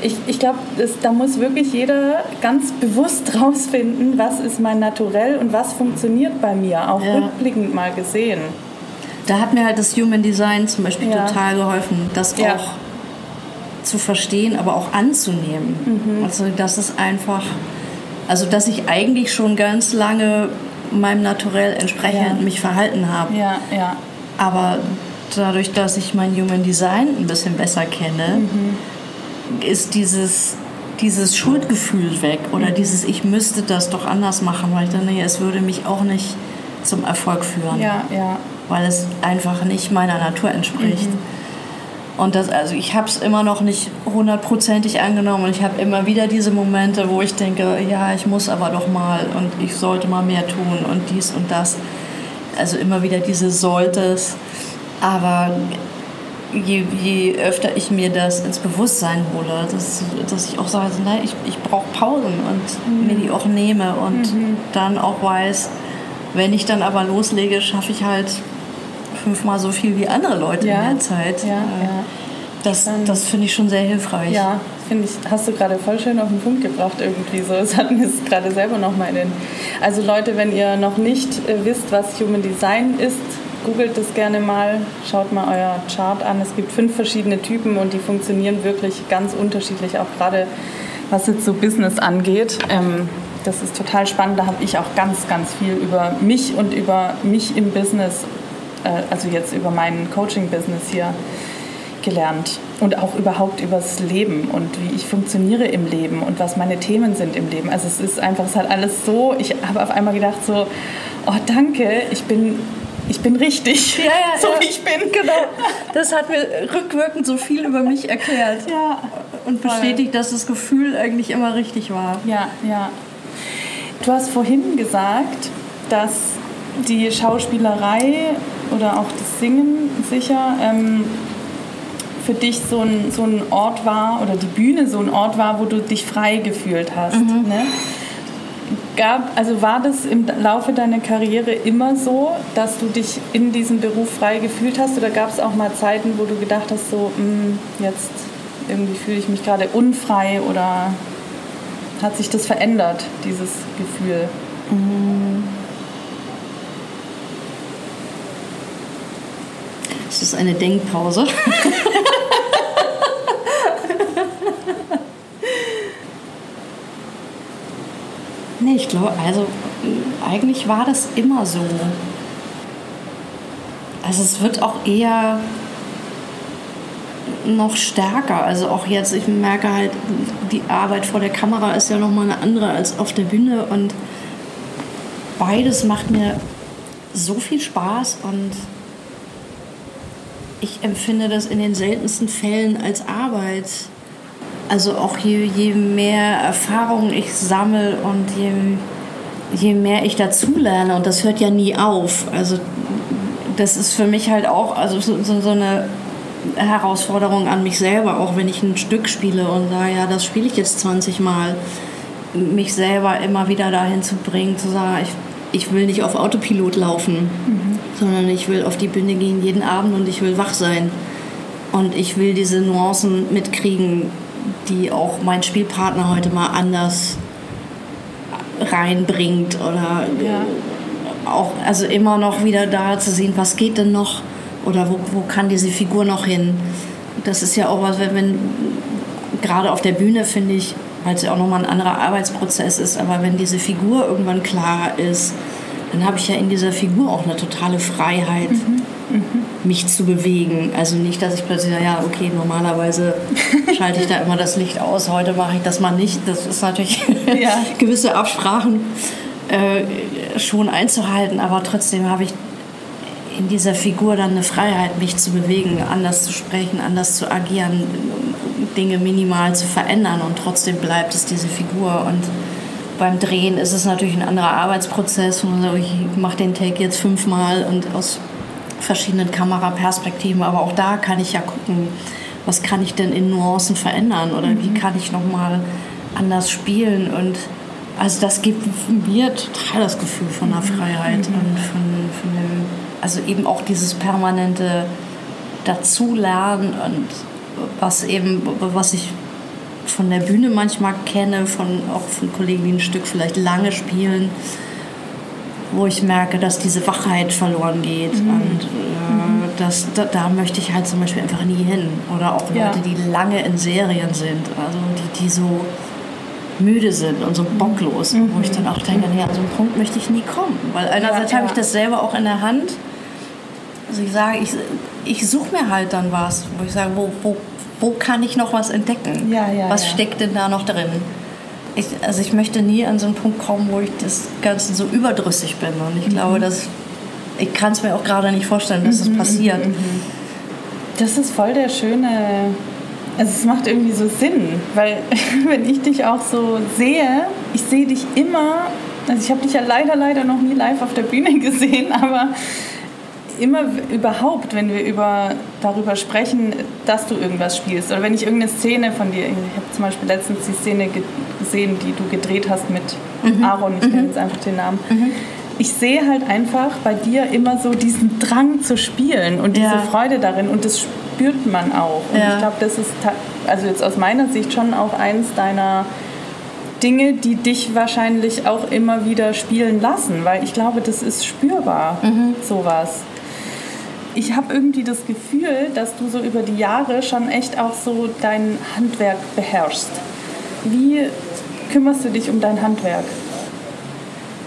Ich, ich glaube, da muss wirklich jeder ganz bewusst rausfinden, was ist mein Naturell und was funktioniert bei mir, auch ja. rückblickend mal gesehen. Da hat mir halt das Human Design zum Beispiel ja. total geholfen, das auch zu verstehen, aber auch anzunehmen. Mhm. Also das ist einfach also, dass ich eigentlich schon ganz lange meinem Naturell entsprechend ja. mich verhalten habe. Ja, ja. Aber dadurch, dass ich mein Human Design ein bisschen besser kenne, mhm. ist dieses, dieses Schuldgefühl weg oder mhm. dieses Ich müsste das doch anders machen, weil ich dann, nee, es würde mich auch nicht zum Erfolg führen. Ja, ja. Weil es einfach nicht meiner Natur entspricht. Mhm. Und das, also ich habe es immer noch nicht hundertprozentig angenommen und ich habe immer wieder diese Momente, wo ich denke, ja, ich muss aber doch mal und ich sollte mal mehr tun und dies und das. Also immer wieder diese solltes. Aber je, je öfter ich mir das ins Bewusstsein hole, dass, dass ich auch sage, nein, ich, ich brauche Pausen und mhm. mir die auch nehme und mhm. dann auch weiß, wenn ich dann aber loslege, schaffe ich halt fünfmal so viel wie andere Leute ja. in der Zeit. Ja, äh, ja. Das, das finde ich schon sehr hilfreich. Ja, finde ich, hast du gerade voll schön auf den Punkt gebracht irgendwie so. Das hatten wir gerade selber noch mal in den. Also Leute, wenn ihr noch nicht äh, wisst, was Human Design ist, googelt das gerne mal, schaut mal euer Chart an. Es gibt fünf verschiedene Typen und die funktionieren wirklich ganz unterschiedlich, auch gerade was jetzt so Business angeht. Ähm, das ist total spannend. Da habe ich auch ganz, ganz viel über mich und über mich im Business, also jetzt über mein Coaching-Business hier gelernt und auch überhaupt übers Leben und wie ich funktioniere im Leben und was meine Themen sind im Leben. Also es ist einfach, es hat alles so, ich habe auf einmal gedacht so, oh danke, ich bin ich bin richtig, ja, ja, so ja. wie ich bin. Genau. Das hat mir rückwirkend so viel über mich erklärt. Ja. Und bestätigt, Voll. dass das Gefühl eigentlich immer richtig war. Ja, ja. Du hast vorhin gesagt, dass die Schauspielerei oder auch das Singen sicher ähm, für dich so ein, so ein Ort war oder die Bühne so ein Ort war, wo du dich frei gefühlt hast. Mhm. Ne? Gab, also war das im Laufe deiner Karriere immer so, dass du dich in diesem Beruf frei gefühlt hast oder gab es auch mal Zeiten, wo du gedacht hast, so hm, jetzt irgendwie fühle ich mich gerade unfrei oder hat sich das verändert, dieses Gefühl? Es eine Denkpause. nee, ich glaube, also eigentlich war das immer so. Also es wird auch eher noch stärker. Also auch jetzt, ich merke halt, die Arbeit vor der Kamera ist ja nochmal eine andere als auf der Bühne und beides macht mir so viel Spaß und ich empfinde das in den seltensten Fällen als Arbeit. Also auch je, je mehr Erfahrung ich sammle und je, je mehr ich dazulerne und das hört ja nie auf. Also das ist für mich halt auch also so, so eine Herausforderung an mich selber, auch wenn ich ein Stück spiele und sage, ja, das spiele ich jetzt 20 Mal, mich selber immer wieder dahin zu bringen, zu sagen, ich, ich will nicht auf Autopilot laufen, mhm. sondern ich will auf die Bühne gehen jeden Abend und ich will wach sein. Und ich will diese Nuancen mitkriegen, die auch mein Spielpartner heute mal anders reinbringt oder ja. auch also immer noch wieder da zu sehen, was geht denn noch oder wo, wo kann diese Figur noch hin? Das ist ja auch was, wenn, wenn gerade auf der Bühne finde ich, weil es ja auch nochmal ein anderer Arbeitsprozess ist, aber wenn diese Figur irgendwann klar ist, dann habe ich ja in dieser Figur auch eine totale Freiheit, mhm. Mhm. mich zu bewegen. Also nicht, dass ich plötzlich sage, ja, okay, normalerweise schalte ich da immer das Licht aus, heute mache ich das mal nicht. Das ist natürlich ja. gewisse Absprachen äh, schon einzuhalten, aber trotzdem habe ich in dieser Figur dann eine Freiheit, mich zu bewegen, anders zu sprechen, anders zu agieren, Dinge minimal zu verändern und trotzdem bleibt es diese Figur. Und beim Drehen ist es natürlich ein anderer Arbeitsprozess. Ich mache den Take jetzt fünfmal und aus verschiedenen Kameraperspektiven, aber auch da kann ich ja gucken, was kann ich denn in Nuancen verändern oder wie mhm. kann ich nochmal anders spielen und also das gibt mir total das Gefühl von der Freiheit mhm. und von, von dem also eben auch dieses permanente Dazulernen und was eben, was ich von der Bühne manchmal kenne, von, auch von Kollegen, die ein Stück vielleicht lange spielen, wo ich merke, dass diese Wachheit verloren geht. Mhm. Und äh, das, da, da, möchte ich halt zum Beispiel einfach nie hin. Oder auch Leute, ja. die lange in Serien sind, also die, die so müde sind und so bocklos, mhm. wo ich dann auch denke, nee, an so einen Punkt möchte ich nie kommen. Weil einerseits ja, ja. habe ich das selber auch in der Hand also ich sage, ich, ich suche mir halt dann was, wo ich sage, wo, wo, wo kann ich noch was entdecken? Ja, ja, was ja. steckt denn da noch drin? Ich, also ich möchte nie an so einen Punkt kommen, wo ich das Ganze so überdrüssig bin. Und ich mhm. glaube, dass ich kann es mir auch gerade nicht vorstellen, dass mhm, das passiert. Mhm, das ist voll der schöne. Also es macht irgendwie so Sinn, weil wenn ich dich auch so sehe, ich sehe dich immer. Also ich habe dich ja leider leider noch nie live auf der Bühne gesehen, aber immer überhaupt, wenn wir über, darüber sprechen, dass du irgendwas spielst oder wenn ich irgendeine Szene von dir, ich habe zum Beispiel letztens die Szene gesehen, die du gedreht hast mit mhm. Aaron, ich mhm. kenne jetzt einfach den Namen. Mhm. Ich sehe halt einfach bei dir immer so diesen Drang zu spielen und diese ja. Freude darin und das spürt man auch. Und ja. ich glaube, das ist also jetzt aus meiner Sicht schon auch eins deiner Dinge, die dich wahrscheinlich auch immer wieder spielen lassen, weil ich glaube, das ist spürbar, mhm. sowas. Ich habe irgendwie das Gefühl, dass du so über die Jahre schon echt auch so dein Handwerk beherrschst. Wie kümmerst du dich um dein Handwerk?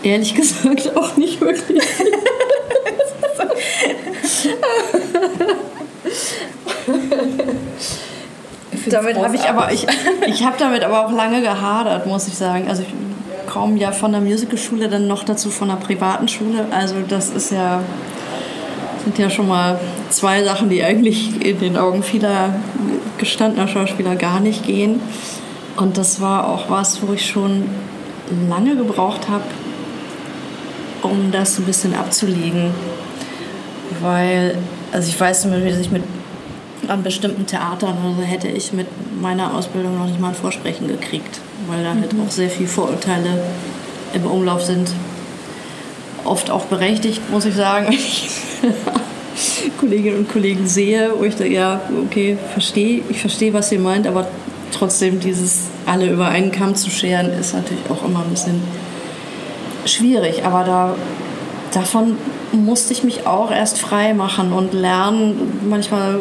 Ehrlich gesagt auch nicht wirklich. damit habe ich aber, ich, ich habe damit aber auch lange gehadert, muss ich sagen. Also ich komme ja von der Musicalschule, dann noch dazu von der privaten Schule. Also das ist ja, sind ja schon mal zwei Sachen, die eigentlich in den Augen vieler gestandener Schauspieler gar nicht gehen. Und das war auch was, wo ich schon lange gebraucht habe, um das ein bisschen abzulegen. Weil, also ich weiß immer, wie ich mit an bestimmten Theatern oder so hätte ich mit meiner Ausbildung noch nicht mal ein Vorsprechen gekriegt, weil da halt mhm. auch sehr viele Vorurteile im Umlauf sind. Oft auch berechtigt, muss ich sagen, wenn ich Kolleginnen und Kollegen sehe, wo ich denke, ja, okay, verstehe, ich verstehe, was ihr meint, aber trotzdem dieses alle über einen Kamm zu scheren, ist natürlich auch immer ein bisschen schwierig. Aber da, davon musste ich mich auch erst frei machen und lernen, manchmal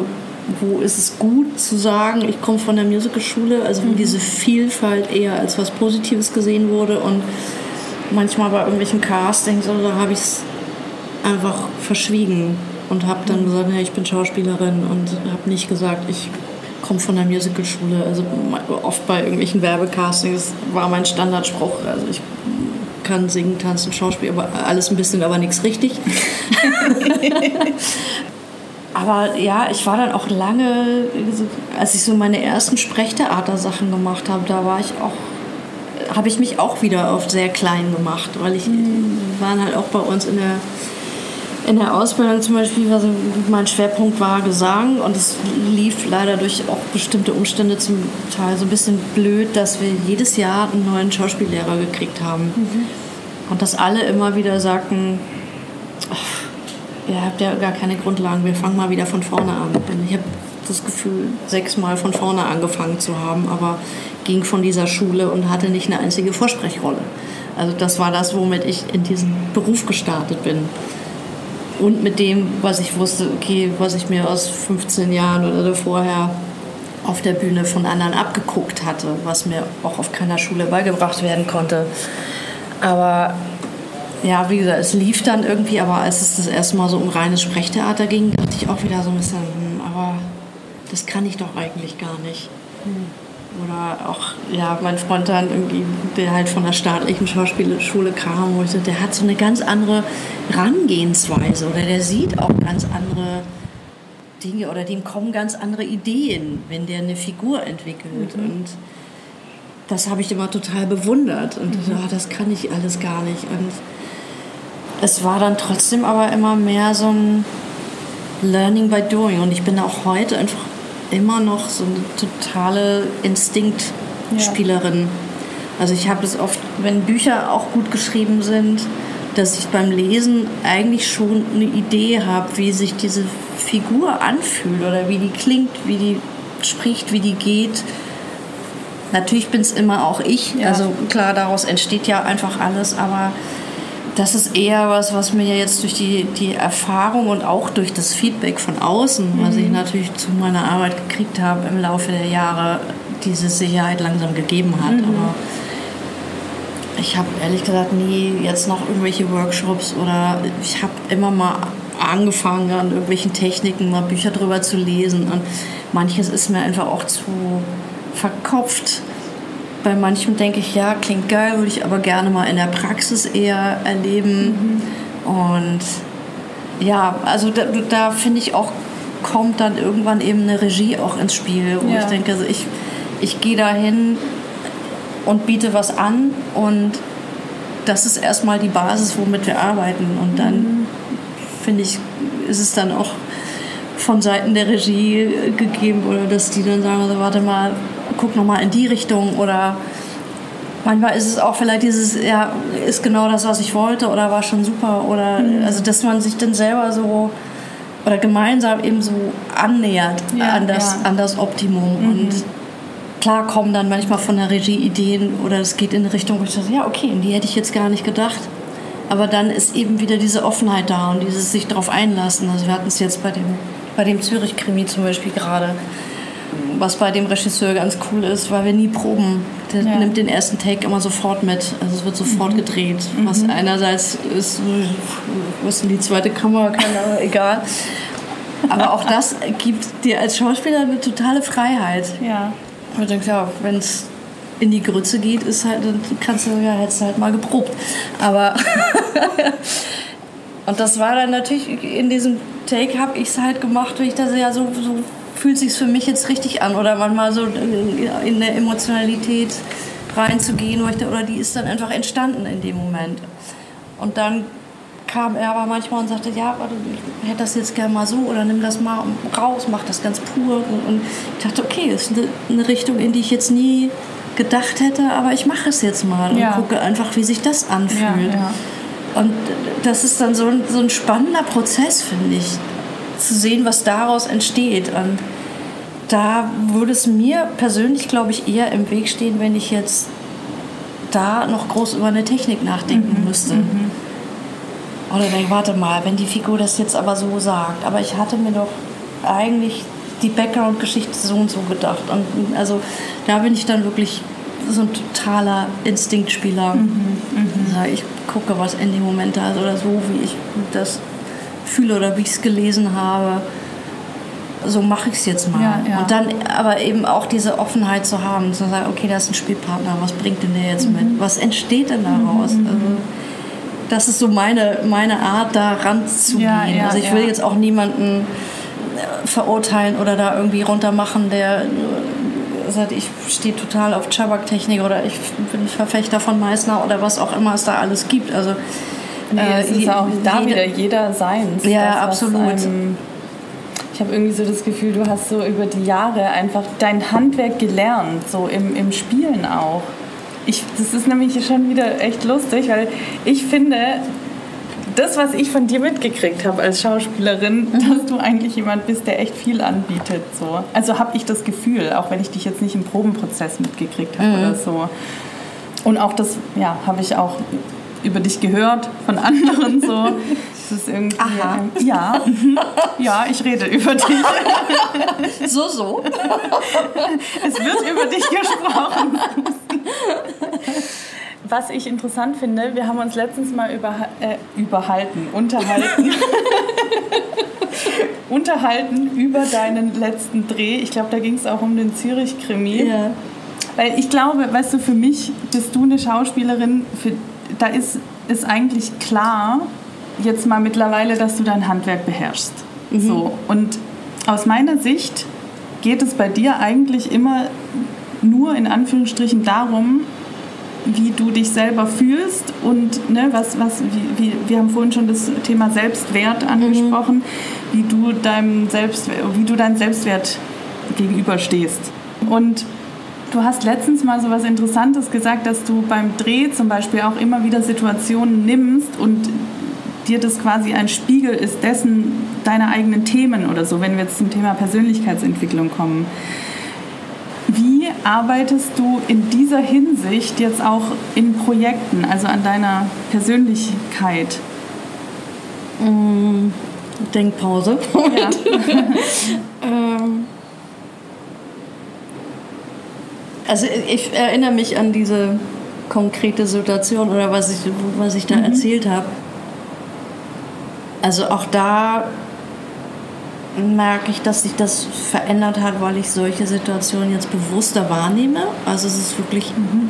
wo ist es gut zu sagen, ich komme von der Musicalschule, also wo mhm. diese Vielfalt eher als was Positives gesehen wurde und manchmal bei irgendwelchen Castings oder habe ich es einfach verschwiegen und habe dann mhm. gesagt, hey, ich bin Schauspielerin und habe nicht gesagt, ich komme von der Musicalschule. Also oft bei irgendwelchen Werbecastings war mein Standardspruch, also ich kann singen, tanzen, Schauspiel, aber alles ein bisschen, aber nichts richtig. aber ja, ich war dann auch lange, als ich so meine ersten Sprechtheater-Sachen gemacht habe, da war ich auch, habe ich mich auch wieder oft sehr klein gemacht, weil ich mhm. waren halt auch bei uns in der in der Ausbildung zum Beispiel, also mein Schwerpunkt war Gesang und es lief leider durch auch bestimmte Umstände zum Teil so ein bisschen blöd, dass wir jedes Jahr einen neuen Schauspiellehrer gekriegt haben. Mhm. Und dass alle immer wieder sagten, ach, ihr habt ja gar keine Grundlagen, wir fangen mal wieder von vorne an. Ich habe das Gefühl, sechsmal von vorne angefangen zu haben, aber ging von dieser Schule und hatte nicht eine einzige Vorsprechrollen. Also das war das, womit ich in diesen Beruf gestartet bin. Und mit dem, was ich wusste, okay, was ich mir aus 15 Jahren oder vorher auf der Bühne von anderen abgeguckt hatte, was mir auch auf keiner Schule beigebracht werden konnte. Aber ja, wie gesagt, es lief dann irgendwie, aber als es das erste Mal so um reines Sprechtheater ging, dachte ich auch wieder so ein bisschen, hm, aber das kann ich doch eigentlich gar nicht. Hm. Oder auch, ja, mein Freund dann irgendwie, der halt von der staatlichen Schauspielschule kam, wo ich so, der hat so eine ganz andere Herangehensweise oder der sieht auch ganz andere Dinge oder dem kommen ganz andere Ideen, wenn der eine Figur entwickelt. Mhm. Und das habe ich immer total bewundert. Und mhm. oh, das kann ich alles gar nicht. Und es war dann trotzdem aber immer mehr so ein Learning by Doing. Und ich bin auch heute einfach immer noch so eine totale Instinktspielerin. Ja. Also ich habe es oft, wenn Bücher auch gut geschrieben sind, dass ich beim Lesen eigentlich schon eine Idee habe, wie sich diese Figur anfühlt oder wie die klingt, wie die spricht, wie die geht. Natürlich bin es immer auch ich. Ja. Also klar, daraus entsteht ja einfach alles, aber das ist eher was, was mir jetzt durch die, die Erfahrung und auch durch das Feedback von außen, mhm. was ich natürlich zu meiner Arbeit gekriegt habe im Laufe der Jahre, diese Sicherheit langsam gegeben hat. Mhm. Aber ich habe ehrlich gesagt nie jetzt noch irgendwelche Workshops oder ich habe immer mal angefangen an irgendwelchen Techniken, mal Bücher drüber zu lesen und manches ist mir einfach auch zu verkopft bei manchem denke ich, ja, klingt geil, würde ich aber gerne mal in der Praxis eher erleben. Mhm. Und ja, also da, da finde ich auch, kommt dann irgendwann eben eine Regie auch ins Spiel, wo ja. ich denke, also ich, ich gehe da hin und biete was an und das ist erstmal die Basis, womit wir arbeiten. Und dann mhm. finde ich, ist es dann auch von Seiten der Regie gegeben oder dass die dann sagen, also warte mal, guck noch mal in die Richtung oder manchmal ist es auch vielleicht dieses, ja, ist genau das, was ich wollte oder war schon super oder mhm. also dass man sich dann selber so oder gemeinsam eben so annähert ja, an, das, ja. an das Optimum mhm. und klar kommen dann manchmal von der Regie Ideen oder es geht in eine Richtung, wo ich sage, ja okay, die hätte ich jetzt gar nicht gedacht. Aber dann ist eben wieder diese Offenheit da und dieses sich darauf einlassen. Also wir hatten es jetzt bei dem, bei dem Zürich-Krimi zum Beispiel gerade was bei dem Regisseur ganz cool ist, weil wir nie proben. Der ja. nimmt den ersten Take immer sofort mit. Also es wird sofort mhm. gedreht. Was mhm. einerseits ist, was in die zweite Kamera kann, aber egal. Aber auch das gibt dir als Schauspieler eine totale Freiheit. Ja. Und du denkst, ja, wenn es in die Grütze geht, ist halt, dann kannst du ja, hättest halt mal geprobt. Aber und das war dann natürlich in diesem Take habe ich es halt gemacht, wie ich das ja so, so fühlt sich für mich jetzt richtig an oder manchmal so in eine Emotionalität reinzugehen oder die ist dann einfach entstanden in dem Moment. Und dann kam er aber manchmal und sagte, ja, ich hätte das jetzt gerne mal so oder nimm das mal raus, mach das ganz pur. Und ich dachte, okay, das ist eine Richtung, in die ich jetzt nie gedacht hätte, aber ich mache es jetzt mal und ja. gucke einfach, wie sich das anfühlt. Ja, ja. Und das ist dann so ein, so ein spannender Prozess, finde ich zu sehen, was daraus entsteht. Und da würde es mir persönlich, glaube ich, eher im Weg stehen, wenn ich jetzt da noch groß über eine Technik nachdenken mhm. müsste. Mhm. Oder denke, warte mal, wenn die Figur das jetzt aber so sagt. Aber ich hatte mir doch eigentlich die Background-Geschichte so und so gedacht. Und also da bin ich dann wirklich so ein totaler Instinktspieler. Mhm. Mhm. Ich gucke, was in dem Moment da ist oder so, wie ich das fühle oder wie ich es gelesen habe. So mache ich es jetzt mal. Ja, ja. Und dann aber eben auch diese Offenheit zu haben, zu sagen, okay, da ist ein Spielpartner, was bringt denn der jetzt mhm. mit? Was entsteht denn daraus? Mhm. Also, das ist so meine, meine Art, da ranzugehen. Ja, also ich will jetzt auch niemanden äh, verurteilen oder da irgendwie runtermachen, der äh, sagt, ich stehe total auf Chabak-Technik oder ich bin Verfechter von Meißner oder was auch immer es da alles gibt. Also Nee, äh, es ist auch da jeder, wieder jeder seins. Ja, das, absolut. Einem, ich habe irgendwie so das Gefühl, du hast so über die Jahre einfach dein Handwerk gelernt, so im, im Spielen auch. Ich, das ist nämlich schon wieder echt lustig, weil ich finde, das, was ich von dir mitgekriegt habe als Schauspielerin, mhm. dass du eigentlich jemand bist, der echt viel anbietet. So. Also habe ich das Gefühl, auch wenn ich dich jetzt nicht im Probenprozess mitgekriegt habe mhm. oder so. Und auch das, ja, habe ich auch über dich gehört von anderen so. Das ist irgendwie. Aha. ja, mhm. ja, ich rede über dich. So, so. Es wird über dich gesprochen. Was ich interessant finde, wir haben uns letztens mal über, äh, überhalten, unterhalten. unterhalten über deinen letzten Dreh. Ich glaube, da ging es auch um den Zürich-Krimi. Ja. Weil ich glaube, weißt du, für mich bist du eine Schauspielerin, für da ist es eigentlich klar, jetzt mal mittlerweile, dass du dein Handwerk beherrschst. Mhm. So. Und aus meiner Sicht geht es bei dir eigentlich immer nur in Anführungsstrichen darum, wie du dich selber fühlst und ne, was, was, wie, wie, wir haben vorhin schon das Thema Selbstwert mhm. angesprochen, mhm. wie du deinem Selbst, wie du deinem Selbstwert gegenüberstehst. Und Du hast letztens mal so was Interessantes gesagt, dass du beim Dreh zum Beispiel auch immer wieder Situationen nimmst und dir das quasi ein Spiegel ist dessen deiner eigenen Themen oder so, wenn wir jetzt zum Thema Persönlichkeitsentwicklung kommen. Wie arbeitest du in dieser Hinsicht jetzt auch in Projekten, also an deiner Persönlichkeit? Mm, Denkpause. Ja. ähm Also ich erinnere mich an diese konkrete Situation oder was ich, was ich da mhm. erzählt habe. Also auch da merke ich, dass sich das verändert hat, weil ich solche Situationen jetzt bewusster wahrnehme. Also es ist wirklich mhm.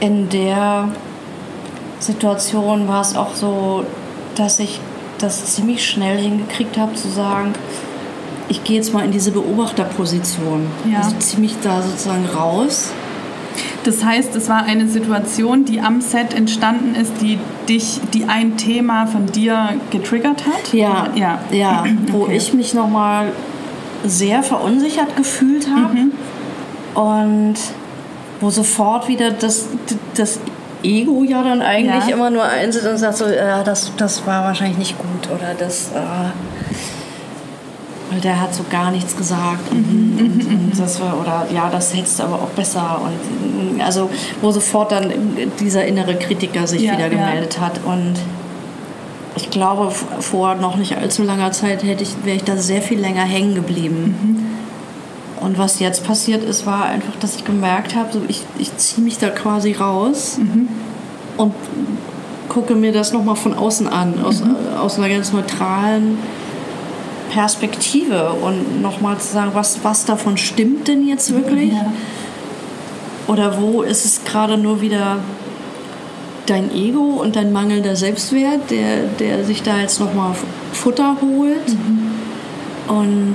in der Situation war es auch so, dass ich das ziemlich schnell hingekriegt habe zu sagen, ich gehe jetzt mal in diese Beobachterposition. Ja. Also ziemlich da sozusagen raus Das heißt, es war eine Situation, die am Set entstanden ist, die dich, die ein Thema von dir getriggert hat? Ja, ja, ja wo okay. ich mich nochmal sehr verunsichert gefühlt habe mhm. und wo sofort wieder das, das Ego ja dann eigentlich ja. immer nur einsitzt und sagt so, ja, das, das war wahrscheinlich nicht gut oder das, äh, weil der hat so gar nichts gesagt mhm. und, und, und, das war, oder ja, das hättest du aber auch besser und also wo sofort dann dieser innere Kritiker sich ja, wieder gemeldet ja. hat und ich glaube, vor noch nicht allzu langer Zeit hätte ich, wäre ich da sehr viel länger hängen geblieben. Mhm. Und was jetzt passiert ist, war einfach, dass ich gemerkt habe, so ich, ich ziehe mich da quasi raus mhm. und gucke mir das nochmal von außen an, aus, mhm. aus einer ganz neutralen Perspektive und nochmal zu sagen, was, was davon stimmt denn jetzt wirklich? Ja. Oder wo ist es gerade nur wieder dein Ego und dein mangelnder Selbstwert, der, der sich da jetzt nochmal Futter holt? Mhm. Und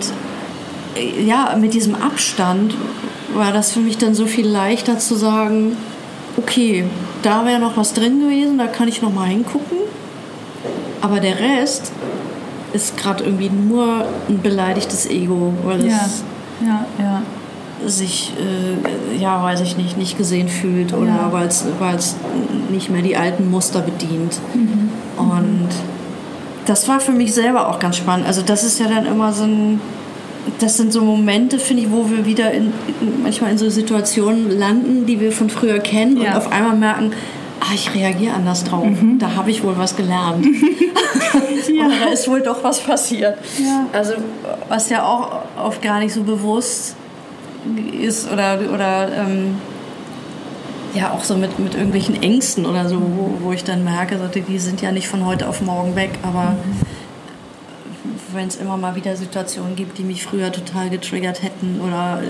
ja, mit diesem Abstand war das für mich dann so viel leichter zu sagen, okay, da wäre noch was drin gewesen, da kann ich noch mal hingucken. Aber der Rest ist gerade irgendwie nur ein beleidigtes Ego, weil es ja, ja, ja. sich, äh, ja, weiß ich nicht, nicht gesehen fühlt oder ja. weil es nicht mehr die alten Muster bedient. Mhm. Und das war für mich selber auch ganz spannend. Also das ist ja dann immer so ein das sind so Momente, finde ich, wo wir wieder in, manchmal in so Situationen landen, die wir von früher kennen ja. und auf einmal merken, ah, ich reagiere anders drauf. Mhm. Da habe ich wohl was gelernt. ja. Oder da ist wohl doch was passiert. Ja. Also was ja auch oft gar nicht so bewusst ist oder, oder ähm, ja auch so mit, mit irgendwelchen Ängsten oder so, wo, wo ich dann merke, die sind ja nicht von heute auf morgen weg, aber mhm wenn es immer mal wieder Situationen gibt, die mich früher total getriggert hätten oder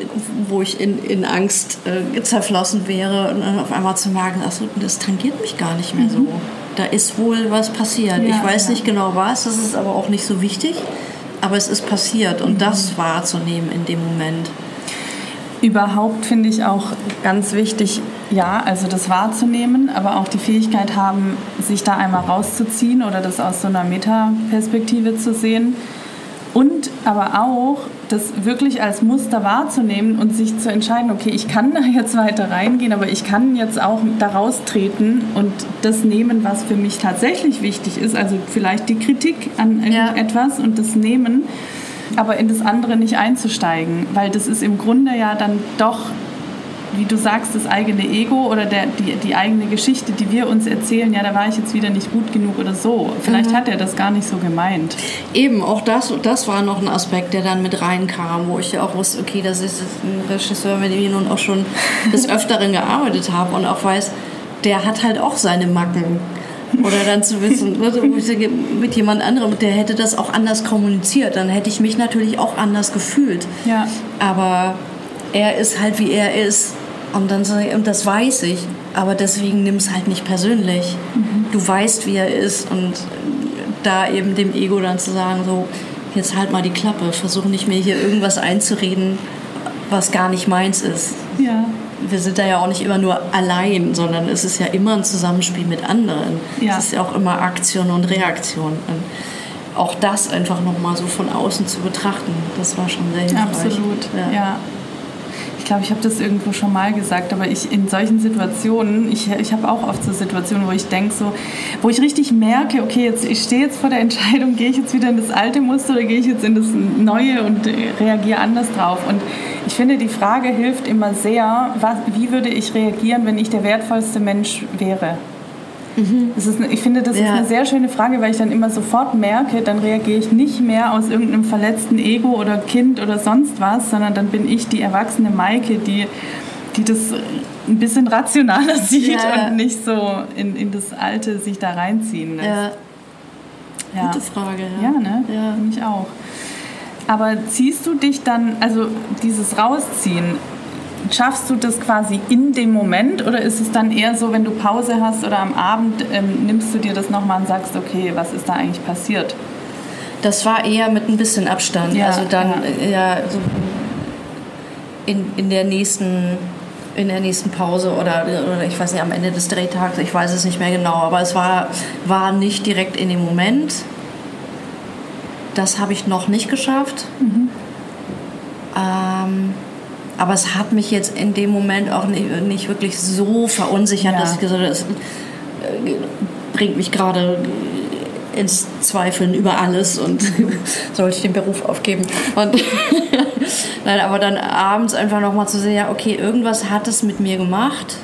wo ich in, in Angst äh, zerflossen wäre und dann auf einmal zu merken, ach so, das tangiert mich gar nicht mehr mhm. so. Da ist wohl was passiert. Ja, ich weiß ja. nicht genau was, das ist aber auch nicht so wichtig, aber es ist passiert und mhm. das wahrzunehmen in dem Moment. Überhaupt finde ich auch ganz wichtig, ja, also das wahrzunehmen, aber auch die Fähigkeit haben, sich da einmal rauszuziehen oder das aus so einer Metaperspektive zu sehen. Und aber auch das wirklich als Muster wahrzunehmen und sich zu entscheiden, okay, ich kann da jetzt weiter reingehen, aber ich kann jetzt auch da raustreten und das nehmen, was für mich tatsächlich wichtig ist. Also vielleicht die Kritik an irgendetwas ja. und das nehmen aber in das andere nicht einzusteigen, weil das ist im Grunde ja dann doch, wie du sagst, das eigene Ego oder der, die, die eigene Geschichte, die wir uns erzählen, ja, da war ich jetzt wieder nicht gut genug oder so. Vielleicht mhm. hat er das gar nicht so gemeint. Eben, auch das, das war noch ein Aspekt, der dann mit reinkam, wo ich ja auch wusste, okay, das ist ein Regisseur, mit dem ich nun auch schon des Öfteren gearbeitet habe und auch weiß, der hat halt auch seine Macken. Oder dann zu wissen, ne, mit jemand anderem, der hätte das auch anders kommuniziert, dann hätte ich mich natürlich auch anders gefühlt. Ja. Aber er ist halt wie er ist. Und dann und das weiß ich, aber deswegen nimm es halt nicht persönlich. Mhm. Du weißt, wie er ist und da eben dem Ego dann zu sagen, so, jetzt halt mal die Klappe, versuch nicht mehr hier irgendwas einzureden, was gar nicht meins ist. Ja wir sind da ja auch nicht immer nur allein, sondern es ist ja immer ein Zusammenspiel mit anderen. Ja. Es ist ja auch immer Aktion und Reaktion. Und auch das einfach nochmal so von außen zu betrachten, das war schon sehr hilfreich. Absolut, ja. ja. Ich glaube, ich habe das irgendwo schon mal gesagt, aber ich in solchen Situationen, ich, ich habe auch oft so Situationen, wo ich denke, so, wo ich richtig merke, okay, jetzt, ich stehe jetzt vor der Entscheidung, gehe ich jetzt wieder in das alte Muster oder gehe ich jetzt in das neue und reagiere anders drauf. Und ich finde, die Frage hilft immer sehr, was, wie würde ich reagieren, wenn ich der wertvollste Mensch wäre? Mhm. Ist, ich finde, das ja. ist eine sehr schöne Frage, weil ich dann immer sofort merke, dann reagiere ich nicht mehr aus irgendeinem verletzten Ego oder Kind oder sonst was, sondern dann bin ich die erwachsene Maike, die, die das ein bisschen rationaler sieht ja. und nicht so in, in das Alte sich da reinziehen lässt. Ja. Ja. Gute Frage, ja. Ja, ne? Ja. Mich auch. Aber ziehst du dich dann, also dieses Rausziehen, schaffst du das quasi in dem Moment oder ist es dann eher so, wenn du Pause hast oder am Abend ähm, nimmst du dir das nochmal und sagst, okay, was ist da eigentlich passiert? Das war eher mit ein bisschen Abstand. Ja, also dann ja, ja so in, in der nächsten in der nächsten Pause oder, oder ich weiß nicht, am Ende des Drehtags, ich weiß es nicht mehr genau, aber es war, war nicht direkt in dem Moment. Das habe ich noch nicht geschafft. Mhm. Ähm, aber es hat mich jetzt in dem Moment auch nicht, nicht wirklich so verunsichert, ja. dass ich gesagt habe, es äh, bringt mich gerade ins Zweifeln über alles und sollte ich den Beruf aufgeben. Und Nein, aber dann abends einfach nochmal zu sehen, ja, okay, irgendwas hat es mit mir gemacht.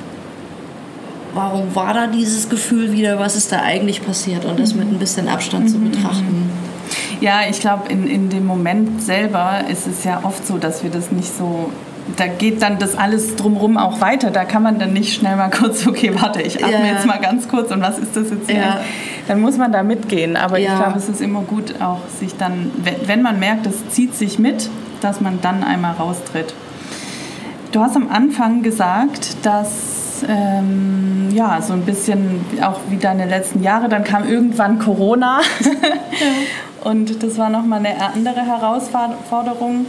Warum war da dieses Gefühl wieder? Was ist da eigentlich passiert? Und das mit ein bisschen Abstand mhm. zu betrachten. Ja, ich glaube, in, in dem Moment selber ist es ja oft so, dass wir das nicht so da geht dann das alles drumherum auch weiter. Da kann man dann nicht schnell mal kurz, okay, warte, ich atme ja. jetzt mal ganz kurz und was ist das jetzt hier? Ja. Dann muss man da mitgehen. Aber ja. ich glaube, es ist immer gut, auch sich dann, wenn, man merkt, es zieht sich mit, dass man dann einmal raustritt. Du hast am Anfang gesagt, dass ähm, ja so ein bisschen auch wie deine letzten Jahre, dann kam irgendwann Corona und das war nochmal eine andere Herausforderung.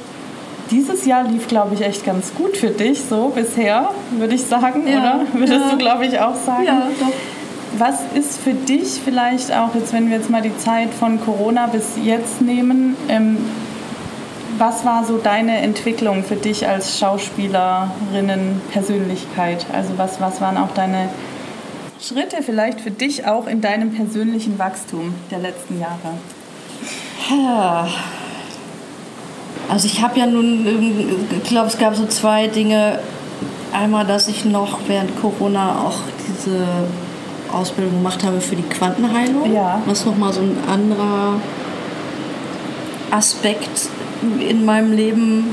Dieses Jahr lief, glaube ich, echt ganz gut für dich, so bisher, würde ich sagen, ja. oder? Würdest ja. du, glaube ich, auch sagen? Ja, doch. Was ist für dich vielleicht auch, jetzt wenn wir jetzt mal die Zeit von Corona bis jetzt nehmen, ähm, was war so deine Entwicklung für dich als Schauspielerinnen-Persönlichkeit? Also was, was waren auch deine Schritte vielleicht für dich auch in deinem persönlichen Wachstum der letzten Jahre? Also ich habe ja nun, ich glaube, es gab so zwei Dinge. Einmal, dass ich noch während Corona auch diese Ausbildung gemacht habe für die Quantenheilung. Ja. Was nochmal so ein anderer Aspekt in meinem Leben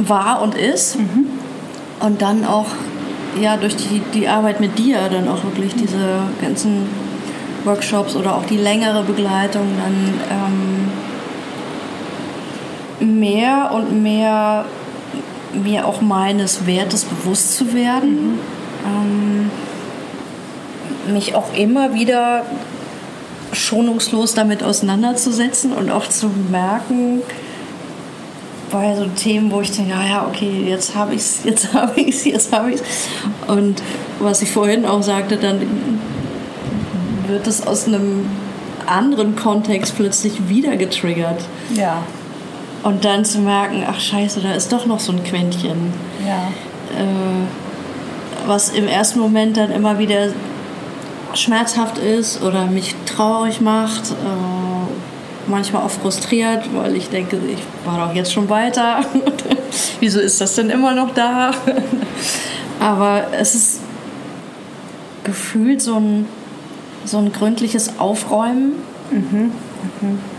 war und ist. Mhm. Und dann auch ja, durch die, die Arbeit mit dir dann auch wirklich diese ganzen Workshops oder auch die längere Begleitung dann ähm, mehr und mehr mir auch meines Wertes bewusst zu werden. Mhm. Ähm, mich auch immer wieder schonungslos damit auseinanderzusetzen und auch zu merken, bei so Themen, wo ich denke, ja, ja, okay, jetzt habe ich es, jetzt habe ich es, jetzt habe ich es. Und was ich vorhin auch sagte, dann wird es aus einem anderen Kontext plötzlich wieder getriggert. Ja. Und dann zu merken, ach scheiße, da ist doch noch so ein Quäntchen. Ja. Äh, was im ersten Moment dann immer wieder schmerzhaft ist oder mich traurig macht. Äh, manchmal auch frustriert, weil ich denke, ich war doch jetzt schon weiter. Wieso ist das denn immer noch da? Aber es ist gefühlt so ein, so ein gründliches Aufräumen. Mhm. Mhm.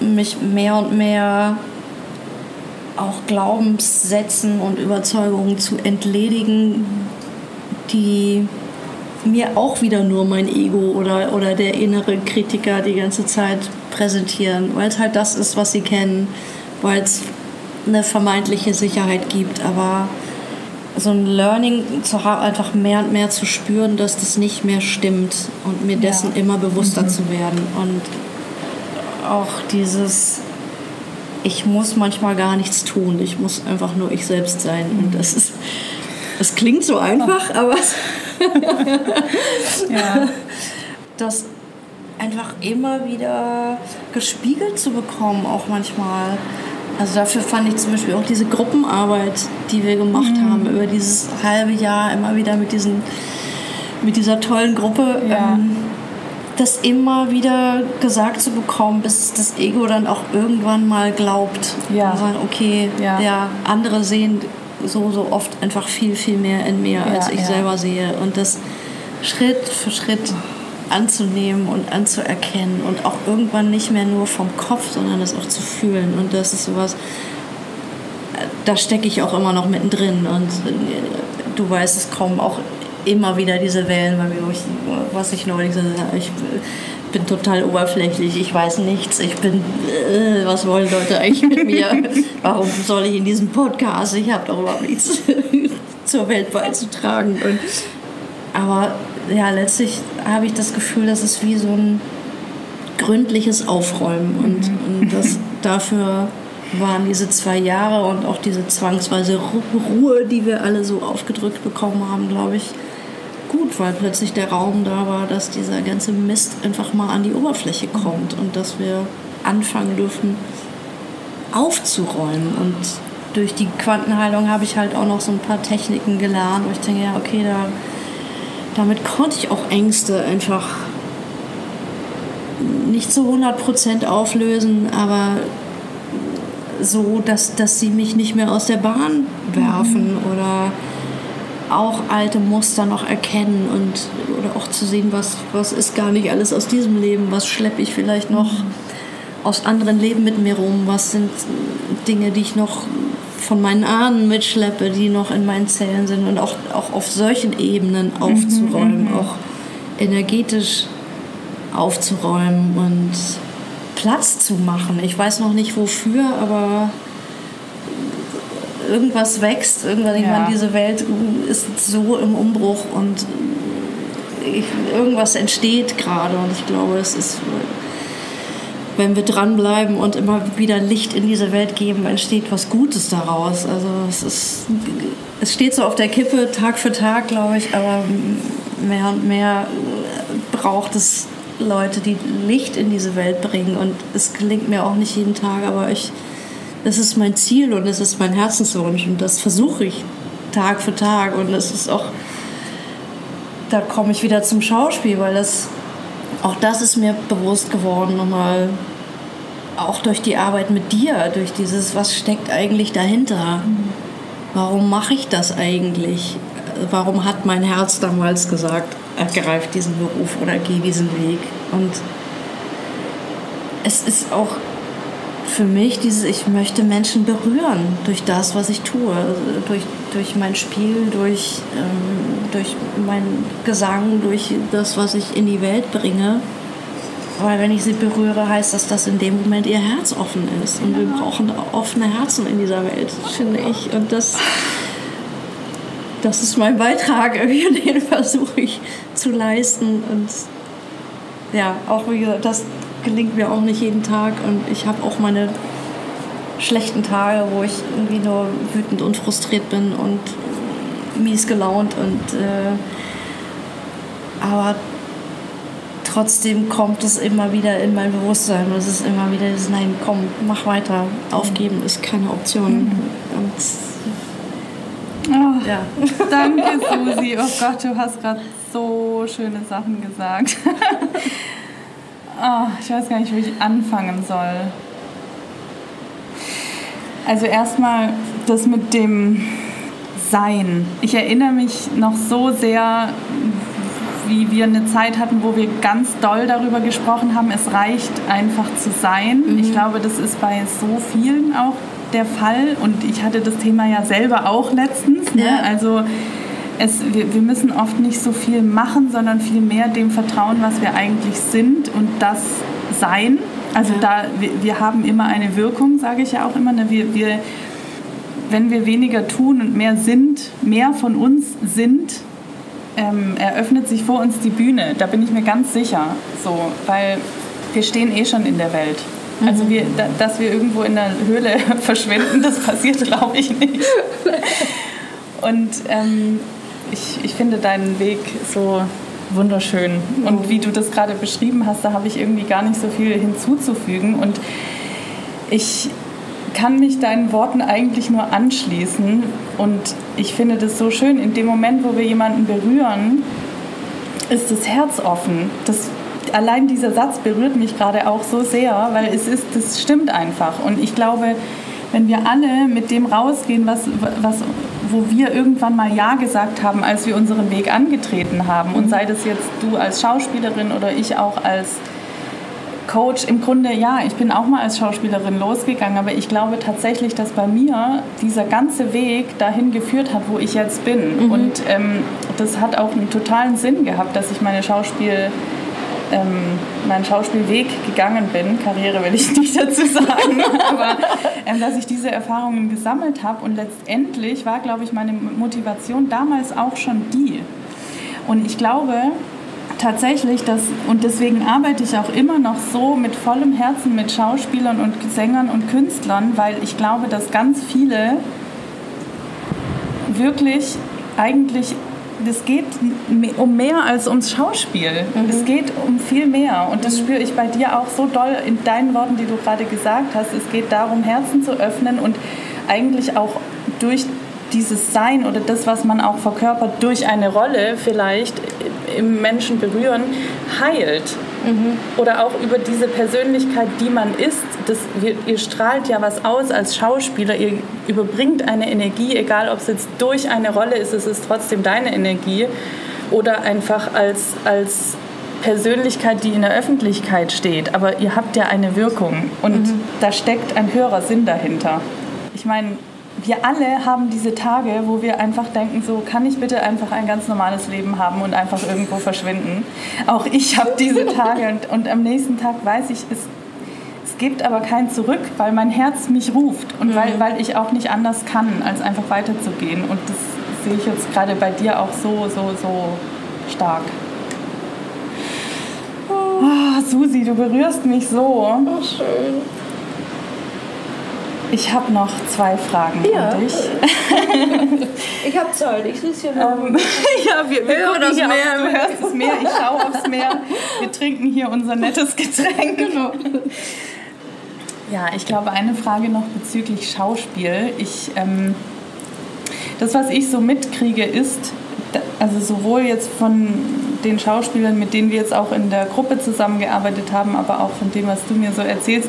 Mich mehr und mehr auch Glaubenssätzen und Überzeugungen zu entledigen, die mir auch wieder nur mein Ego oder, oder der innere Kritiker die ganze Zeit präsentieren, weil es halt das ist, was sie kennen, weil es eine vermeintliche Sicherheit gibt, aber so ein Learning zu haben, einfach mehr und mehr zu spüren, dass das nicht mehr stimmt und mir dessen ja. immer bewusster mhm. zu werden und auch dieses ich muss manchmal gar nichts tun, ich muss einfach nur ich selbst sein und das ist das klingt so einfach, aber ja. das einfach immer wieder gespiegelt zu bekommen, auch manchmal. Also dafür fand ich zum Beispiel auch diese Gruppenarbeit, die wir gemacht mhm. haben, über dieses halbe Jahr immer wieder mit, diesen, mit dieser tollen Gruppe, ja. ähm, das immer wieder gesagt zu bekommen, bis das Ego dann auch irgendwann mal glaubt. Ja. Und sagen, okay, ja. ja. andere sehen so, so oft einfach viel, viel mehr in mir, als ich selber sehe. Und das Schritt für Schritt anzunehmen und anzuerkennen und auch irgendwann nicht mehr nur vom Kopf, sondern das auch zu fühlen. Und das ist sowas, da stecke ich auch immer noch mittendrin. Und du weißt, es kommen auch immer wieder diese Wellen bei mir, was ich neulich gesagt habe, ich bin total oberflächlich, ich weiß nichts, ich bin, äh, was wollen Leute eigentlich mit mir? Warum soll ich in diesem Podcast? Ich habe doch überhaupt nichts zur Welt beizutragen. Und, aber ja, letztlich habe ich das Gefühl, das ist wie so ein gründliches Aufräumen und, mhm. und das dafür waren diese zwei Jahre und auch diese zwangsweise Ruhe, die wir alle so aufgedrückt bekommen haben, glaube ich, gut, weil plötzlich der Raum da war, dass dieser ganze Mist einfach mal an die Oberfläche kommt und dass wir anfangen dürfen aufzuräumen. Und durch die Quantenheilung habe ich halt auch noch so ein paar Techniken gelernt, wo ich denke, ja, okay, da, damit konnte ich auch Ängste einfach nicht zu 100% auflösen, aber so, dass, dass sie mich nicht mehr aus der Bahn werfen mhm. oder auch alte Muster noch erkennen und oder auch zu sehen, was, was ist gar nicht alles aus diesem Leben, was schleppe ich vielleicht noch mhm. aus anderen Leben mit mir rum, was sind Dinge, die ich noch von meinen Ahnen mitschleppe, die noch in meinen Zellen sind und auch, auch auf solchen Ebenen mhm, aufzuräumen, mhm. auch energetisch aufzuräumen und Platz zu machen. Ich weiß noch nicht wofür, aber irgendwas wächst. Irgendwann, ich meine, diese Welt ist so im Umbruch und ich, irgendwas entsteht gerade und ich glaube, es ist, wenn wir dranbleiben und immer wieder Licht in diese Welt geben, entsteht was Gutes daraus. Also es ist, es steht so auf der Kippe Tag für Tag, glaube ich, aber mehr und mehr braucht es Leute, die Licht in diese Welt bringen. Und es gelingt mir auch nicht jeden Tag, aber ich, das ist mein Ziel und es ist mein Herzenswunsch und das versuche ich Tag für Tag. Und es ist auch, da komme ich wieder zum Schauspiel, weil das, auch das ist mir bewusst geworden, nochmal auch durch die Arbeit mit dir, durch dieses, was steckt eigentlich dahinter? Warum mache ich das eigentlich? Warum hat mein Herz damals gesagt, ergreif diesen Beruf oder geh diesen Weg. Und es ist auch für mich dieses, ich möchte Menschen berühren durch das, was ich tue, durch, durch mein Spiel, durch, ähm, durch meinen Gesang, durch das, was ich in die Welt bringe. Weil wenn ich sie berühre, heißt das, dass in dem Moment ihr Herz offen ist. Und wir brauchen offene Herzen in dieser Welt, finde ich. Und das das ist mein Beitrag, den versuche ich zu leisten. Und ja, auch wie gesagt, das gelingt mir auch nicht jeden Tag. Und ich habe auch meine schlechten Tage, wo ich irgendwie nur wütend und frustriert bin und mies gelaunt. Und, äh, aber trotzdem kommt es immer wieder in mein Bewusstsein. Es ist immer wieder das Nein, komm, mach weiter. Aufgeben ist keine Option. Mhm. Oh, ja. Danke, Susi. Oh Gott, du hast gerade so schöne Sachen gesagt. oh, ich weiß gar nicht, wo ich anfangen soll. Also erstmal das mit dem Sein. Ich erinnere mich noch so sehr, wie wir eine Zeit hatten, wo wir ganz doll darüber gesprochen haben, es reicht einfach zu sein. Mhm. Ich glaube, das ist bei so vielen auch der Fall und ich hatte das Thema ja selber auch letztens. Ne? Ja. Also es, wir, wir, müssen oft nicht so viel machen, sondern viel mehr dem vertrauen, was wir eigentlich sind und das sein. Also ja. da, wir, wir, haben immer eine Wirkung, sage ich ja auch immer. Ne? Wir, wir, wenn wir weniger tun und mehr sind, mehr von uns sind, ähm, eröffnet sich vor uns die Bühne. Da bin ich mir ganz sicher. So, weil wir stehen eh schon in der Welt. Also wir, dass wir irgendwo in der Höhle verschwinden, das passiert, glaube ich, nicht. Und ähm, ich, ich finde deinen Weg so wunderschön. Und wie du das gerade beschrieben hast, da habe ich irgendwie gar nicht so viel hinzuzufügen. Und ich kann mich deinen Worten eigentlich nur anschließen. Und ich finde das so schön, in dem Moment, wo wir jemanden berühren, ist das Herz offen. Das allein dieser Satz berührt mich gerade auch so sehr, weil es ist, das stimmt einfach. Und ich glaube, wenn wir alle mit dem rausgehen, was, was, wo wir irgendwann mal Ja gesagt haben, als wir unseren Weg angetreten haben, und sei das jetzt du als Schauspielerin oder ich auch als Coach, im Grunde ja, ich bin auch mal als Schauspielerin losgegangen, aber ich glaube tatsächlich, dass bei mir dieser ganze Weg dahin geführt hat, wo ich jetzt bin. Mhm. Und ähm, das hat auch einen totalen Sinn gehabt, dass ich meine Schauspiel ähm, meinen Schauspielweg gegangen bin, Karriere will ich nicht dazu sagen, aber ähm, dass ich diese Erfahrungen gesammelt habe und letztendlich war, glaube ich, meine Motivation damals auch schon die. Und ich glaube, tatsächlich, dass, und deswegen arbeite ich auch immer noch so mit vollem Herzen mit Schauspielern und Sängern und Künstlern, weil ich glaube, dass ganz viele wirklich eigentlich es geht um mehr als ums Schauspiel. Mhm. Es geht um viel mehr. Und das spüre ich bei dir auch so doll in deinen Worten, die du gerade gesagt hast. Es geht darum, Herzen zu öffnen und eigentlich auch durch dieses Sein oder das, was man auch verkörpert, durch eine Rolle vielleicht im Menschen berühren, heilt. Mhm. Oder auch über diese Persönlichkeit, die man ist. Das, ihr strahlt ja was aus als Schauspieler. Ihr überbringt eine Energie, egal ob es jetzt durch eine Rolle ist, es ist trotzdem deine Energie. Oder einfach als, als Persönlichkeit, die in der Öffentlichkeit steht. Aber ihr habt ja eine Wirkung und mhm. da steckt ein höherer Sinn dahinter. Ich meine, wir alle haben diese Tage, wo wir einfach denken, so kann ich bitte einfach ein ganz normales Leben haben und einfach irgendwo verschwinden. Auch ich habe diese Tage und, und am nächsten Tag weiß ich, es, es gibt aber kein Zurück, weil mein Herz mich ruft und mhm. weil, weil ich auch nicht anders kann, als einfach weiterzugehen. Und das sehe ich jetzt gerade bei dir auch so, so, so stark. Oh, Susi, du berührst mich so. Oh, schön. Ich habe noch zwei Fragen ja. an dich. ich habe Zeit, ich sitze hier noch. Ähm, ja, wir, wir hören das Meer. Du hörst das Meer, ich schaue aufs Meer. Wir trinken hier unser nettes Getränk. Genau. Ja, ich glaube, eine Frage noch bezüglich Schauspiel. Ich, ähm, das, was ich so mitkriege, ist, also sowohl jetzt von den Schauspielern, mit denen wir jetzt auch in der Gruppe zusammengearbeitet haben, aber auch von dem, was du mir so erzählst,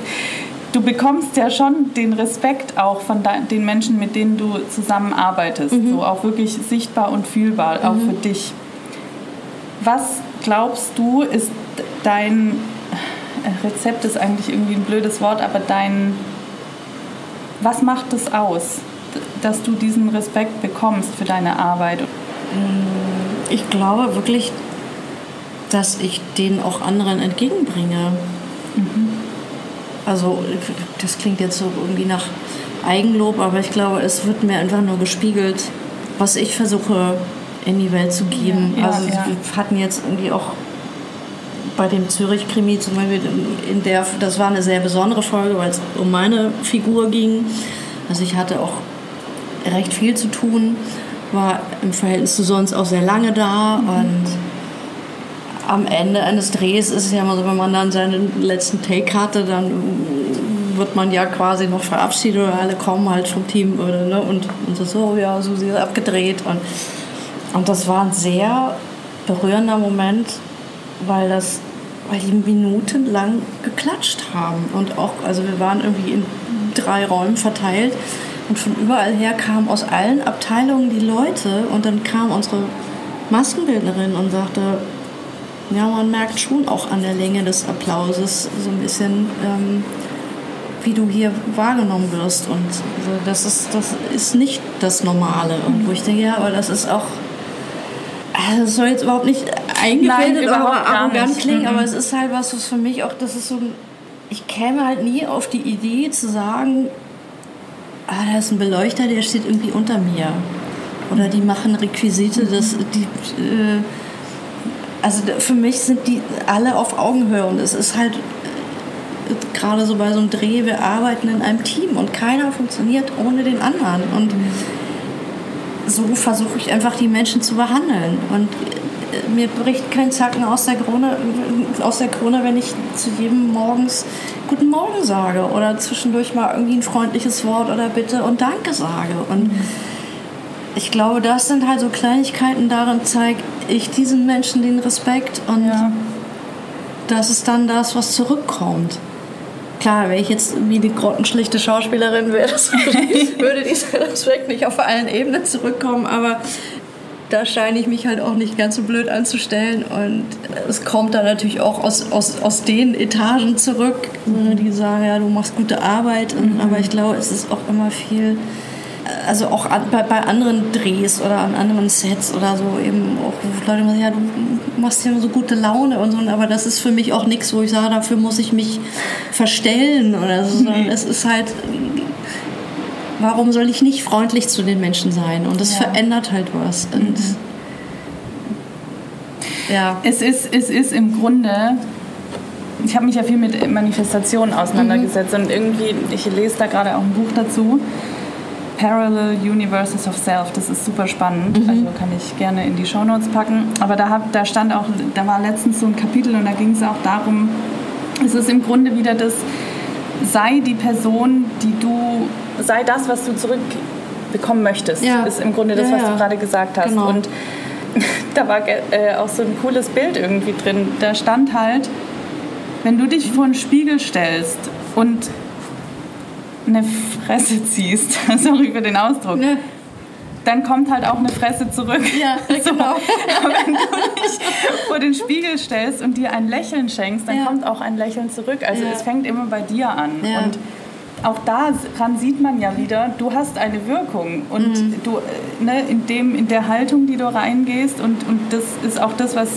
du bekommst ja schon den Respekt auch von den Menschen, mit denen du zusammenarbeitest. Mhm. So auch wirklich sichtbar und fühlbar, mhm. auch für dich. Was glaubst du, ist dein äh, Rezept ist eigentlich irgendwie ein blödes Wort, aber dein was macht es aus, dass du diesen Respekt bekommst für deine Arbeit? Ich glaube wirklich, dass ich den auch anderen entgegenbringe. Also das klingt jetzt so irgendwie nach Eigenlob, aber ich glaube, es wird mir einfach nur gespiegelt, was ich versuche in die Welt zu geben. Ja, also ja. wir hatten jetzt irgendwie auch bei dem Zürich-Krimi zum Beispiel, in der, das war eine sehr besondere Folge, weil es um meine Figur ging. Also ich hatte auch recht viel zu tun, war im Verhältnis zu sonst auch sehr lange da mhm. und am Ende eines Drehs ist es ja immer so, wenn man dann seinen letzten Take hatte, dann wird man ja quasi noch verabschiedet oder alle kommen halt vom Team oder, ne, und, und so, ja, so sie ist abgedreht. Und, und das war ein sehr berührender Moment, weil das weil die minutenlang geklatscht haben und auch, also wir waren irgendwie in drei Räumen verteilt und von überall her kamen aus allen Abteilungen die Leute und dann kam unsere Maskenbildnerin und sagte, ja, man merkt schon auch an der Länge des Applauses so ein bisschen, ähm, wie du hier wahrgenommen wirst. Und also das, ist, das ist nicht das Normale. Und wo ich denke, ja, aber das ist auch. Also das soll jetzt überhaupt nicht eingebildet oder arrogant klingen, mhm. aber es ist halt was, was für mich auch, das ist so. Ich käme halt nie auf die Idee zu sagen, ah, da ist ein Beleuchter, der steht irgendwie unter mir. Oder die machen Requisite, das, die. Äh, also für mich sind die alle auf Augenhöhe und es ist halt äh, gerade so bei so einem Dreh, wir arbeiten in einem Team und keiner funktioniert ohne den anderen. Und so versuche ich einfach die Menschen zu behandeln. Und äh, mir bricht kein Zacken aus der Krone, aus der Krone, wenn ich zu jedem morgens Guten Morgen sage oder zwischendurch mal irgendwie ein freundliches Wort oder Bitte und Danke sage. Und ich glaube, das sind halt so Kleinigkeiten, darin zeige ich diesen Menschen den Respekt und ja. das ist dann das, was zurückkommt. Klar, wenn ich jetzt wie die grottenschlichte Schauspielerin wäre, würde dieser Respekt nicht auf allen Ebenen zurückkommen, aber da scheine ich mich halt auch nicht ganz so blöd anzustellen und es kommt dann natürlich auch aus, aus, aus den Etagen zurück, die sagen, ja, du machst gute Arbeit, mhm. aber ich glaube, es ist auch immer viel also auch an, bei, bei, anderen Drehs oder an anderen Sets oder so eben auch Leute sagen, ja, du machst ja so gute Laune und so, aber das ist für mich auch nichts, wo ich sage, dafür muss ich mich verstellen oder so, sondern es ist halt, warum soll ich nicht freundlich zu den Menschen sein? Und das ja. verändert halt was. Und mhm. Ja. Es ist, es ist im Grunde, ich habe mich ja viel mit Manifestationen auseinandergesetzt und irgendwie, ich lese da gerade auch ein Buch dazu. Parallel Universes of Self, das ist super spannend, also kann ich gerne in die Shownotes packen. Aber da, hab, da stand auch, da war letztens so ein Kapitel und da ging es auch darum, es ist im Grunde wieder das, sei die Person, die du, sei das, was du zurückbekommen möchtest, Ja. ist im Grunde das, Ja, was ja. du gerade gesagt hast. Genau. Und da war äh, auch so ein cooles Bild irgendwie drin. Da stand halt, wenn du dich vor einen Spiegel stellst und eine Fresse ziehst, sorry für den Ausdruck, Ne? dann kommt halt auch eine Fresse zurück. Ja, genau. Aber wenn du dich vor den Spiegel stellst und dir ein Lächeln schenkst, dann Ja. kommt auch ein Lächeln zurück. Also Ja. es fängt immer bei dir an. Ja. Und auch daran sieht man ja wieder, du hast eine Wirkung und Mhm. du äh, ne, in dem in der Haltung, die du reingehst und, und das ist auch das, was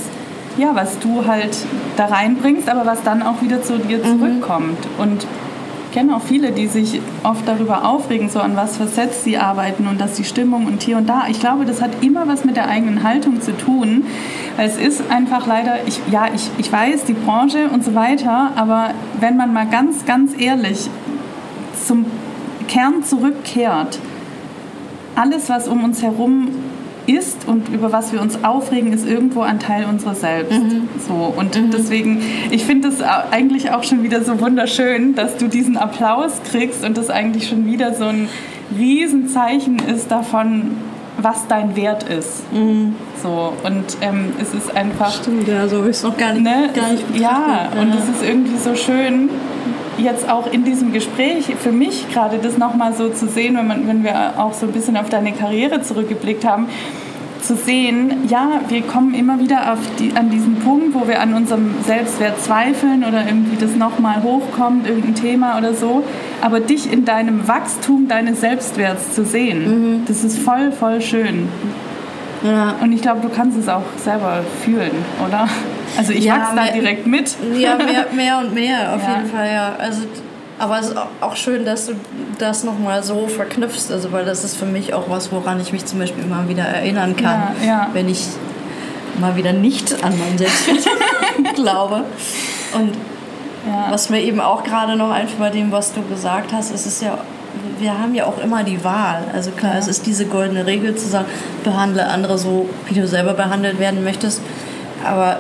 ja, was du halt da reinbringst, aber was dann auch wieder zu dir Mhm. zurückkommt. Und ich kenne auch viele, die sich oft darüber aufregen, so an was für Sets sie arbeiten und dass die Stimmung und hier und da. Ich glaube, das hat immer was mit der eigenen Haltung zu tun. Es ist einfach leider, ich, ja, ich, ich weiß, die Branche und so weiter, aber wenn man mal ganz, ganz ehrlich zum Kern zurückkehrt, alles, was um uns herum ist und über was wir uns aufregen, ist irgendwo ein Teil unserer selbst. So und deswegen, ich finde es eigentlich auch schon wieder so wunderschön, dass du diesen Applaus kriegst und das eigentlich schon wieder so ein Riesenzeichen ist davon, was dein Wert ist. So und ähm, es ist einfach Stimmt, ja, so habe ich es noch gar nicht, ne? gar nicht ja, betrachtet. und es ist irgendwie so schön, jetzt auch in diesem Gespräch für mich gerade das nochmal so zu sehen, wenn, man, wenn wir auch so ein bisschen auf deine Karriere zurückgeblickt haben, zu sehen, ja, wir kommen immer wieder die, an diesen Punkt, wo wir an unserem Selbstwert zweifeln oder irgendwie das nochmal hochkommt, irgendein Thema oder so. Aber dich in deinem Wachstum deines Selbstwerts zu sehen, das ist voll, voll schön. Ja. Und ich glaube, du kannst es auch selber fühlen, oder? Also ich Ja, wachse da direkt mit. Ja, mehr, mehr und mehr, auf Ja. jeden Fall, ja. Also, aber es ist auch- schön, dass du das nochmal so verknüpfst, also weil das ist für mich auch was, woran ich mich zum Beispiel immer wieder erinnern kann, Ja, ja. wenn ich mal wieder nicht an mein Selbstwert glaube. Und was mir eben auch gerade noch einfällt bei dem, was du gesagt hast, ist es ja, wir haben ja auch immer die Wahl. Also klar, es ist diese goldene Regel zu sagen, behandle andere so, wie du selber behandelt werden möchtest. Aber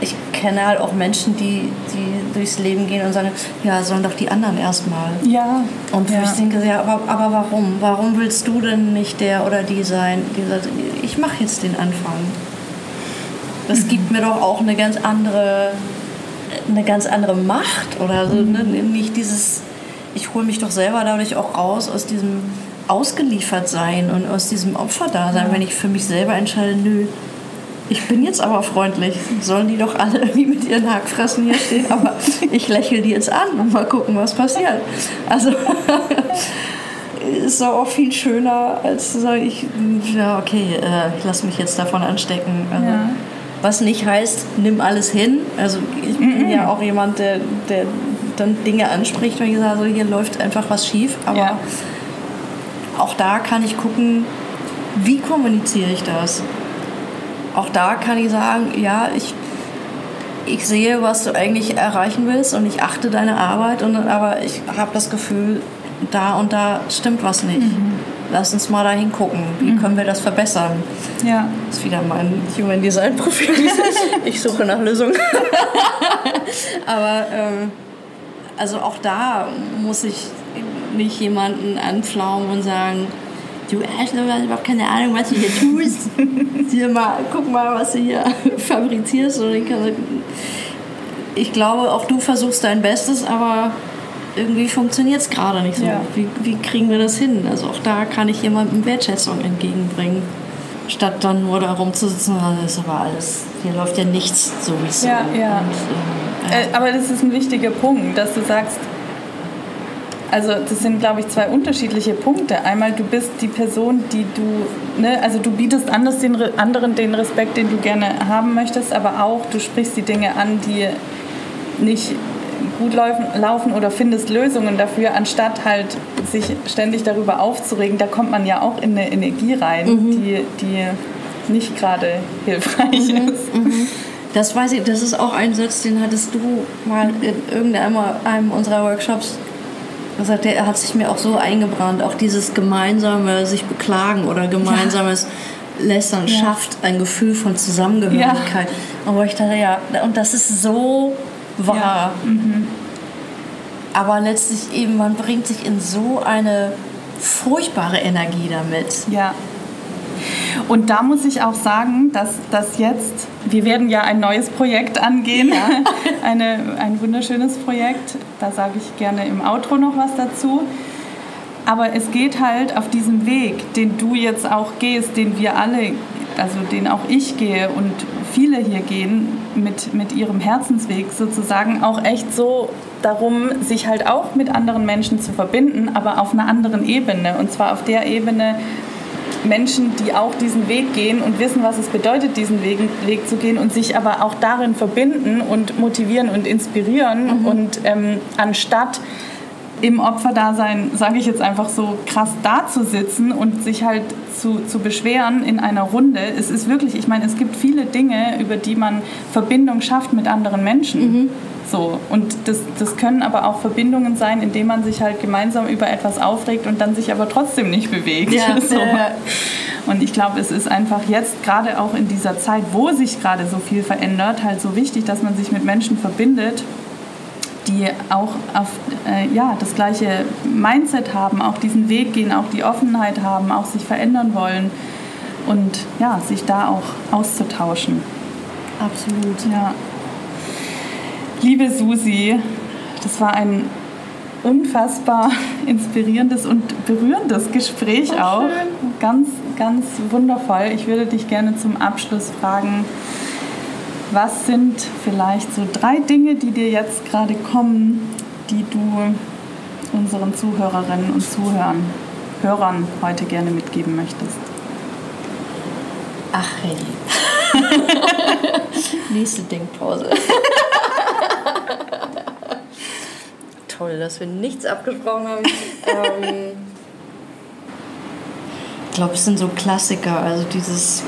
ich kenne halt auch Menschen, die, die durchs Leben gehen und sagen, ja, sollen doch die anderen erstmal. Ja. Und ja. ich denke, ja, aber, aber warum? Warum willst du denn nicht der oder die sein, die sagt, ich mache jetzt den Anfang? Das gibt mir doch auch eine ganz andere, eine ganz andere Macht oder so. Ne? Nicht dieses, ich hole mich doch selber dadurch auch raus aus diesem Ausgeliefertsein und aus diesem Opferdasein, wenn ich für mich selber entscheide, nö, ich bin jetzt aber freundlich. Sollen die doch alle irgendwie mit ihren Hackfressen hier stehen, aber ich lächle die jetzt an und mal gucken, was passiert. Also ist auch viel schöner, als zu sagen, ich, ja, okay, äh, ich lasse mich jetzt davon anstecken. Also, Ja. Was nicht heißt, nimm alles hin. Also ich bin ja auch jemand, der, der dann Dinge anspricht, wenn ich sage, so, hier läuft einfach was schief. Aber Ja. auch da kann ich gucken, wie kommuniziere ich das? Auch da kann ich sagen, ja, ich, ich sehe, was du eigentlich erreichen willst und ich achte deine Arbeit, und, aber ich habe das Gefühl, da und da stimmt was nicht. Lass uns mal da hingucken. Wie können wir das verbessern? ja. Das ist wieder mein Human Design Profil. ich suche nach Lösungen. Aber ähm, also auch da muss ich nicht jemanden anflaumen und sagen, du Arschloch, hast überhaupt keine Ahnung, was du hier tust. hier mal, guck mal, was du hier fabrizierst. Und ich, kann, ich glaube, auch du versuchst dein Bestes, aber irgendwie funktioniert es gerade nicht so. Ja. Wie, wie kriegen wir das hin? Also auch da kann ich jemandem Wertschätzung entgegenbringen. Statt dann nur da rumzusitzen, "Ah, das ist aber alles, hier läuft ja nichts sowieso. Ja, ja. Und, ähm, Äh, aber das ist ein wichtiger Punkt, dass du sagst, also das sind, glaube ich, zwei unterschiedliche Punkte. Einmal, du bist die Person, die du, ne, also du bietest anders den, Re- anderen den Respekt, den du gerne haben möchtest, aber auch du sprichst die Dinge an, die nicht gut laufen, laufen oder findest Lösungen dafür, anstatt halt sich ständig darüber aufzuregen. Da kommt man ja auch in eine Energie rein, die, die nicht gerade hilfreich mhm, ist. Mhm. Das weiß ich, das ist auch ein Satz, den hattest du mal in irgendeinem einem unserer Workshops gesagt, der hat sich mir auch so eingebrannt. Auch dieses gemeinsame sich beklagen oder gemeinsames ja. Lästern ja. schafft ein Gefühl von Zusammengehörigkeit. Ja. Aber ich dachte, ja, und das ist so wahr. Mhm. Aber letztlich eben, man bringt sich in so eine furchtbare Energie damit. Ja. Und da muss ich auch sagen, dass das jetzt, wir werden ja ein neues Projekt angehen, ja. Eine, ein wunderschönes Projekt, da sage ich gerne im Outro noch was dazu. Aber es geht halt auf diesem Weg, den du jetzt auch gehst, den wir alle, also den auch ich gehe und viele hier gehen, mit, mit ihrem Herzensweg sozusagen auch echt so darum, sich halt auch mit anderen Menschen zu verbinden, aber auf einer anderen Ebene. Und zwar auf der Ebene, Menschen, die auch diesen Weg gehen und wissen, was es bedeutet, diesen Weg, Weg zu gehen und sich aber auch darin verbinden und motivieren und inspirieren mhm. und ähm, anstatt im Opferdasein, sage ich jetzt einfach so, krass dazusitzen und sich halt zu, zu beschweren in einer Runde. Es ist wirklich, ich meine, es gibt viele Dinge, über die man Verbindung schafft mit anderen Menschen. Mhm. So. Und das, das können aber auch Verbindungen sein, indem man sich halt gemeinsam über etwas aufregt und dann sich aber trotzdem nicht bewegt. Ja, so. ja. Und ich glaube, es ist einfach jetzt gerade auch in dieser Zeit, wo sich gerade so viel verändert, halt so wichtig, dass man sich mit Menschen verbindet, die auch auf, äh, ja, das gleiche Mindset haben, auch diesen Weg gehen, auch die Offenheit haben, auch sich verändern wollen und ja, sich da auch auszutauschen. Absolut. Ja. Liebe Susi, das war ein unfassbar inspirierendes und berührendes Gespräch oh, auch. Schön. Ganz, ganz wundervoll. Ich würde dich gerne zum Abschluss fragen, was sind vielleicht so drei Dinge, die dir jetzt gerade kommen, die du unseren Zuhörerinnen und Zuhörern Hörern heute gerne mitgeben möchtest? Ach hey. Nächste Denkpause. Toll, dass wir nichts abgesprochen haben. ähm, ich glaube, es sind so Klassiker, also dieses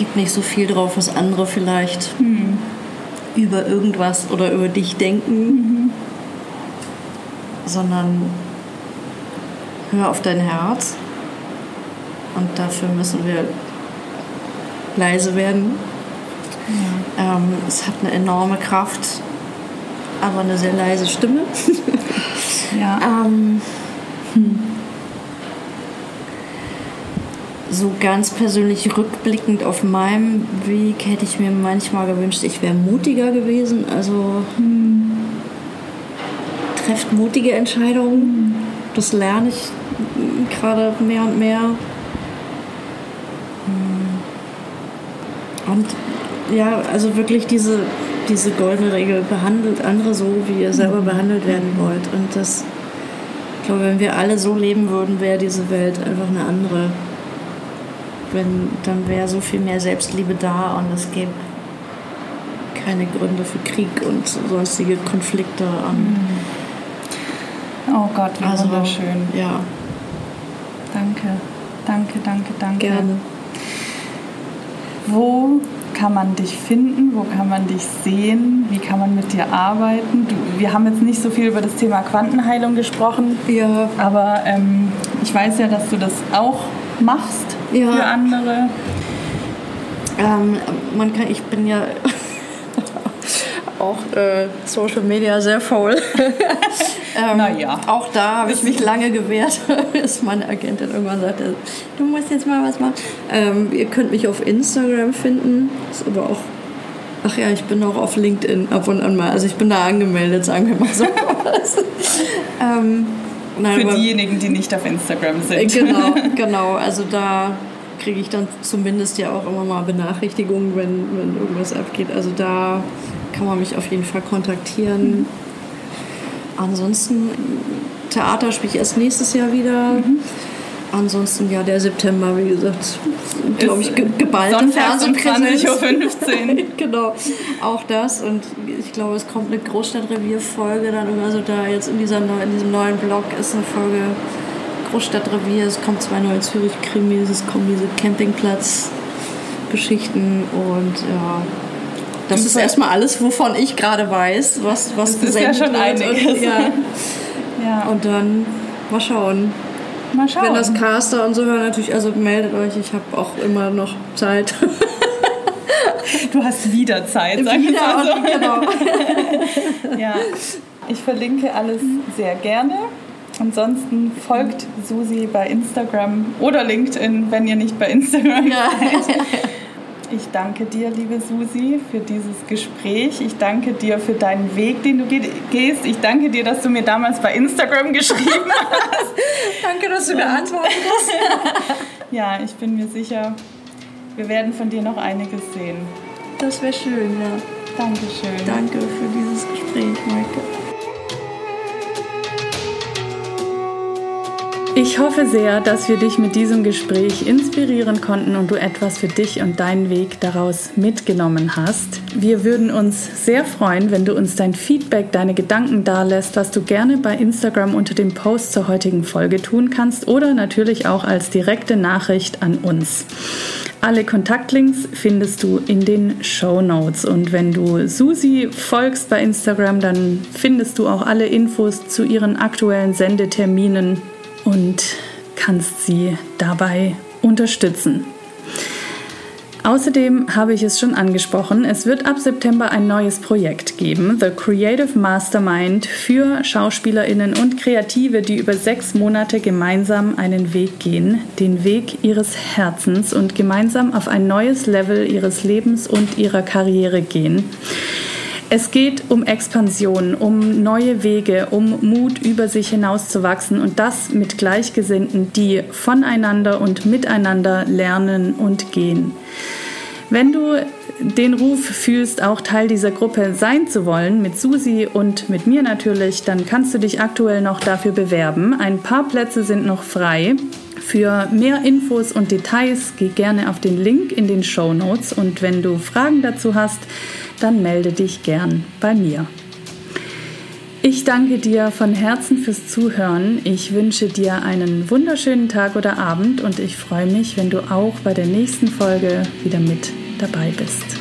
gibt nicht so viel drauf, was andere vielleicht mhm. über irgendwas oder über dich denken, mhm. sondern hör auf dein Herz und dafür müssen wir leise werden. Ja. Ähm, es hat eine enorme Kraft, aber eine sehr leise Stimme. ja. ähm, hm. So ganz persönlich rückblickend auf meinem Weg hätte ich mir manchmal gewünscht, ich wäre mutiger gewesen. Also hm, trefft mutige Entscheidungen. Das lerne ich gerade mehr und mehr. Hm. Und ja, also wirklich diese, diese goldene Regel, behandelt andere so, wie ihr selber behandelt werden wollt. Und das, ich glaube, wenn wir alle so leben würden, wäre diese Welt einfach eine andere. Wenn, dann wäre so viel mehr Selbstliebe da und es gäbe keine Gründe für Krieg und sonstige Konflikte. Mhm. Oh Gott, wie also, wunderschön. Ja. Danke, danke, danke, danke. Gerne. Wo kann man dich finden? Wo kann man dich sehen? Wie kann man mit dir arbeiten? Du, wir haben jetzt nicht so viel über das Thema Quantenheilung gesprochen, ja. aber ähm, ich weiß ja, dass du das auch machst ja. für andere. Ähm, man kann, ich bin ja auch äh, Social Media sehr faul. ähm, naja. Auch da habe ich mich lange gewehrt, bis meine Agentin irgendwann sagte, du musst jetzt mal was machen. Ähm, ihr könnt mich auf Instagram finden, ist aber auch Ach ja, ich bin auch auf LinkedIn ab und an mal. Also ich bin da angemeldet, sagen wir mal so. ähm, nein, Für diejenigen, die nicht auf Instagram sind. Genau, genau. Also da kriege ich dann zumindest ja auch immer mal Benachrichtigungen, wenn, wenn irgendwas abgeht. Also da kann man mich auf jeden Fall kontaktieren. Mhm. Ansonsten, Theater spiele ich erst nächstes Jahr wieder. Mhm. Ansonsten, ja, der September, wie gesagt, glaube ich, ge geballte Fernsehpräsenz. Um 20.15 Uhr. genau, auch das. Und ich glaube, es kommt eine Großstadtrevier-Folge dann. Also da jetzt in, dieser, in diesem neuen Blog ist eine Folge Großstadtrevier, es kommen zwei neue Zürich-Krimis, es kommen diese Campingplatz-Geschichten und ja. Das ist erstmal alles, wovon ich gerade weiß, was, was das ist ja schon einiges. Und, ja. ja. und dann mal schauen. Mal schauen. Wenn das Caster und so hören, natürlich, also meldet euch, ich habe auch immer noch Zeit. Du hast wieder Zeit, sag wieder, ich mal so. Genau. ja, ich verlinke alles sehr gerne. Ansonsten folgt Susi bei Instagram oder LinkedIn, wenn ihr nicht bei Instagram ja. seid. Ich danke dir, liebe Susi, für dieses Gespräch. Ich danke dir für deinen Weg, den du gehst. Ich danke dir, dass du mir damals bei Instagram geschrieben hast. danke, dass du geantwortet hast. ja, ich bin mir sicher, wir werden von dir noch einiges sehen. Das wäre schön, ja. Dankeschön. Danke für dieses Gespräch, Maike. Ich hoffe sehr, dass wir dich mit diesem Gespräch inspirieren konnten und du etwas für dich und deinen Weg daraus mitgenommen hast. Wir würden uns sehr freuen, wenn du uns dein Feedback, deine Gedanken dalässt, was du gerne bei Instagram unter dem Post zur heutigen Folge tun kannst oder natürlich auch als direkte Nachricht an uns. Alle Kontaktlinks findest du in den Show Notes. Und wenn du Susi folgst bei Instagram, dann findest du auch alle Infos zu ihren aktuellen Sendeterminen und kannst sie dabei unterstützen. Außerdem habe ich es schon angesprochen, es wird ab September ein neues Projekt geben, The Creative Mastermind, für Schauspielerinnen und Kreative, die über sechs Monate gemeinsam einen Weg gehen, den Weg ihres Herzens und gemeinsam auf ein neues Level ihres Lebens und ihrer Karriere gehen. Es geht um Expansion, um neue Wege, um Mut, über sich hinauszuwachsen und das mit Gleichgesinnten, die voneinander und miteinander lernen und gehen. Wenn du den Ruf fühlst, auch Teil dieser Gruppe sein zu wollen, mit Susi und mit mir natürlich, dann kannst du dich aktuell noch dafür bewerben. Ein paar Plätze sind noch frei. Für mehr Infos und Details geh gerne auf den Link in den Show Notes und wenn du Fragen dazu hast, dann melde dich gern bei mir. Ich danke dir von Herzen fürs Zuhören. Ich wünsche dir einen wunderschönen Tag oder Abend und ich freue mich, wenn du auch bei der nächsten Folge wieder mit dabei bist.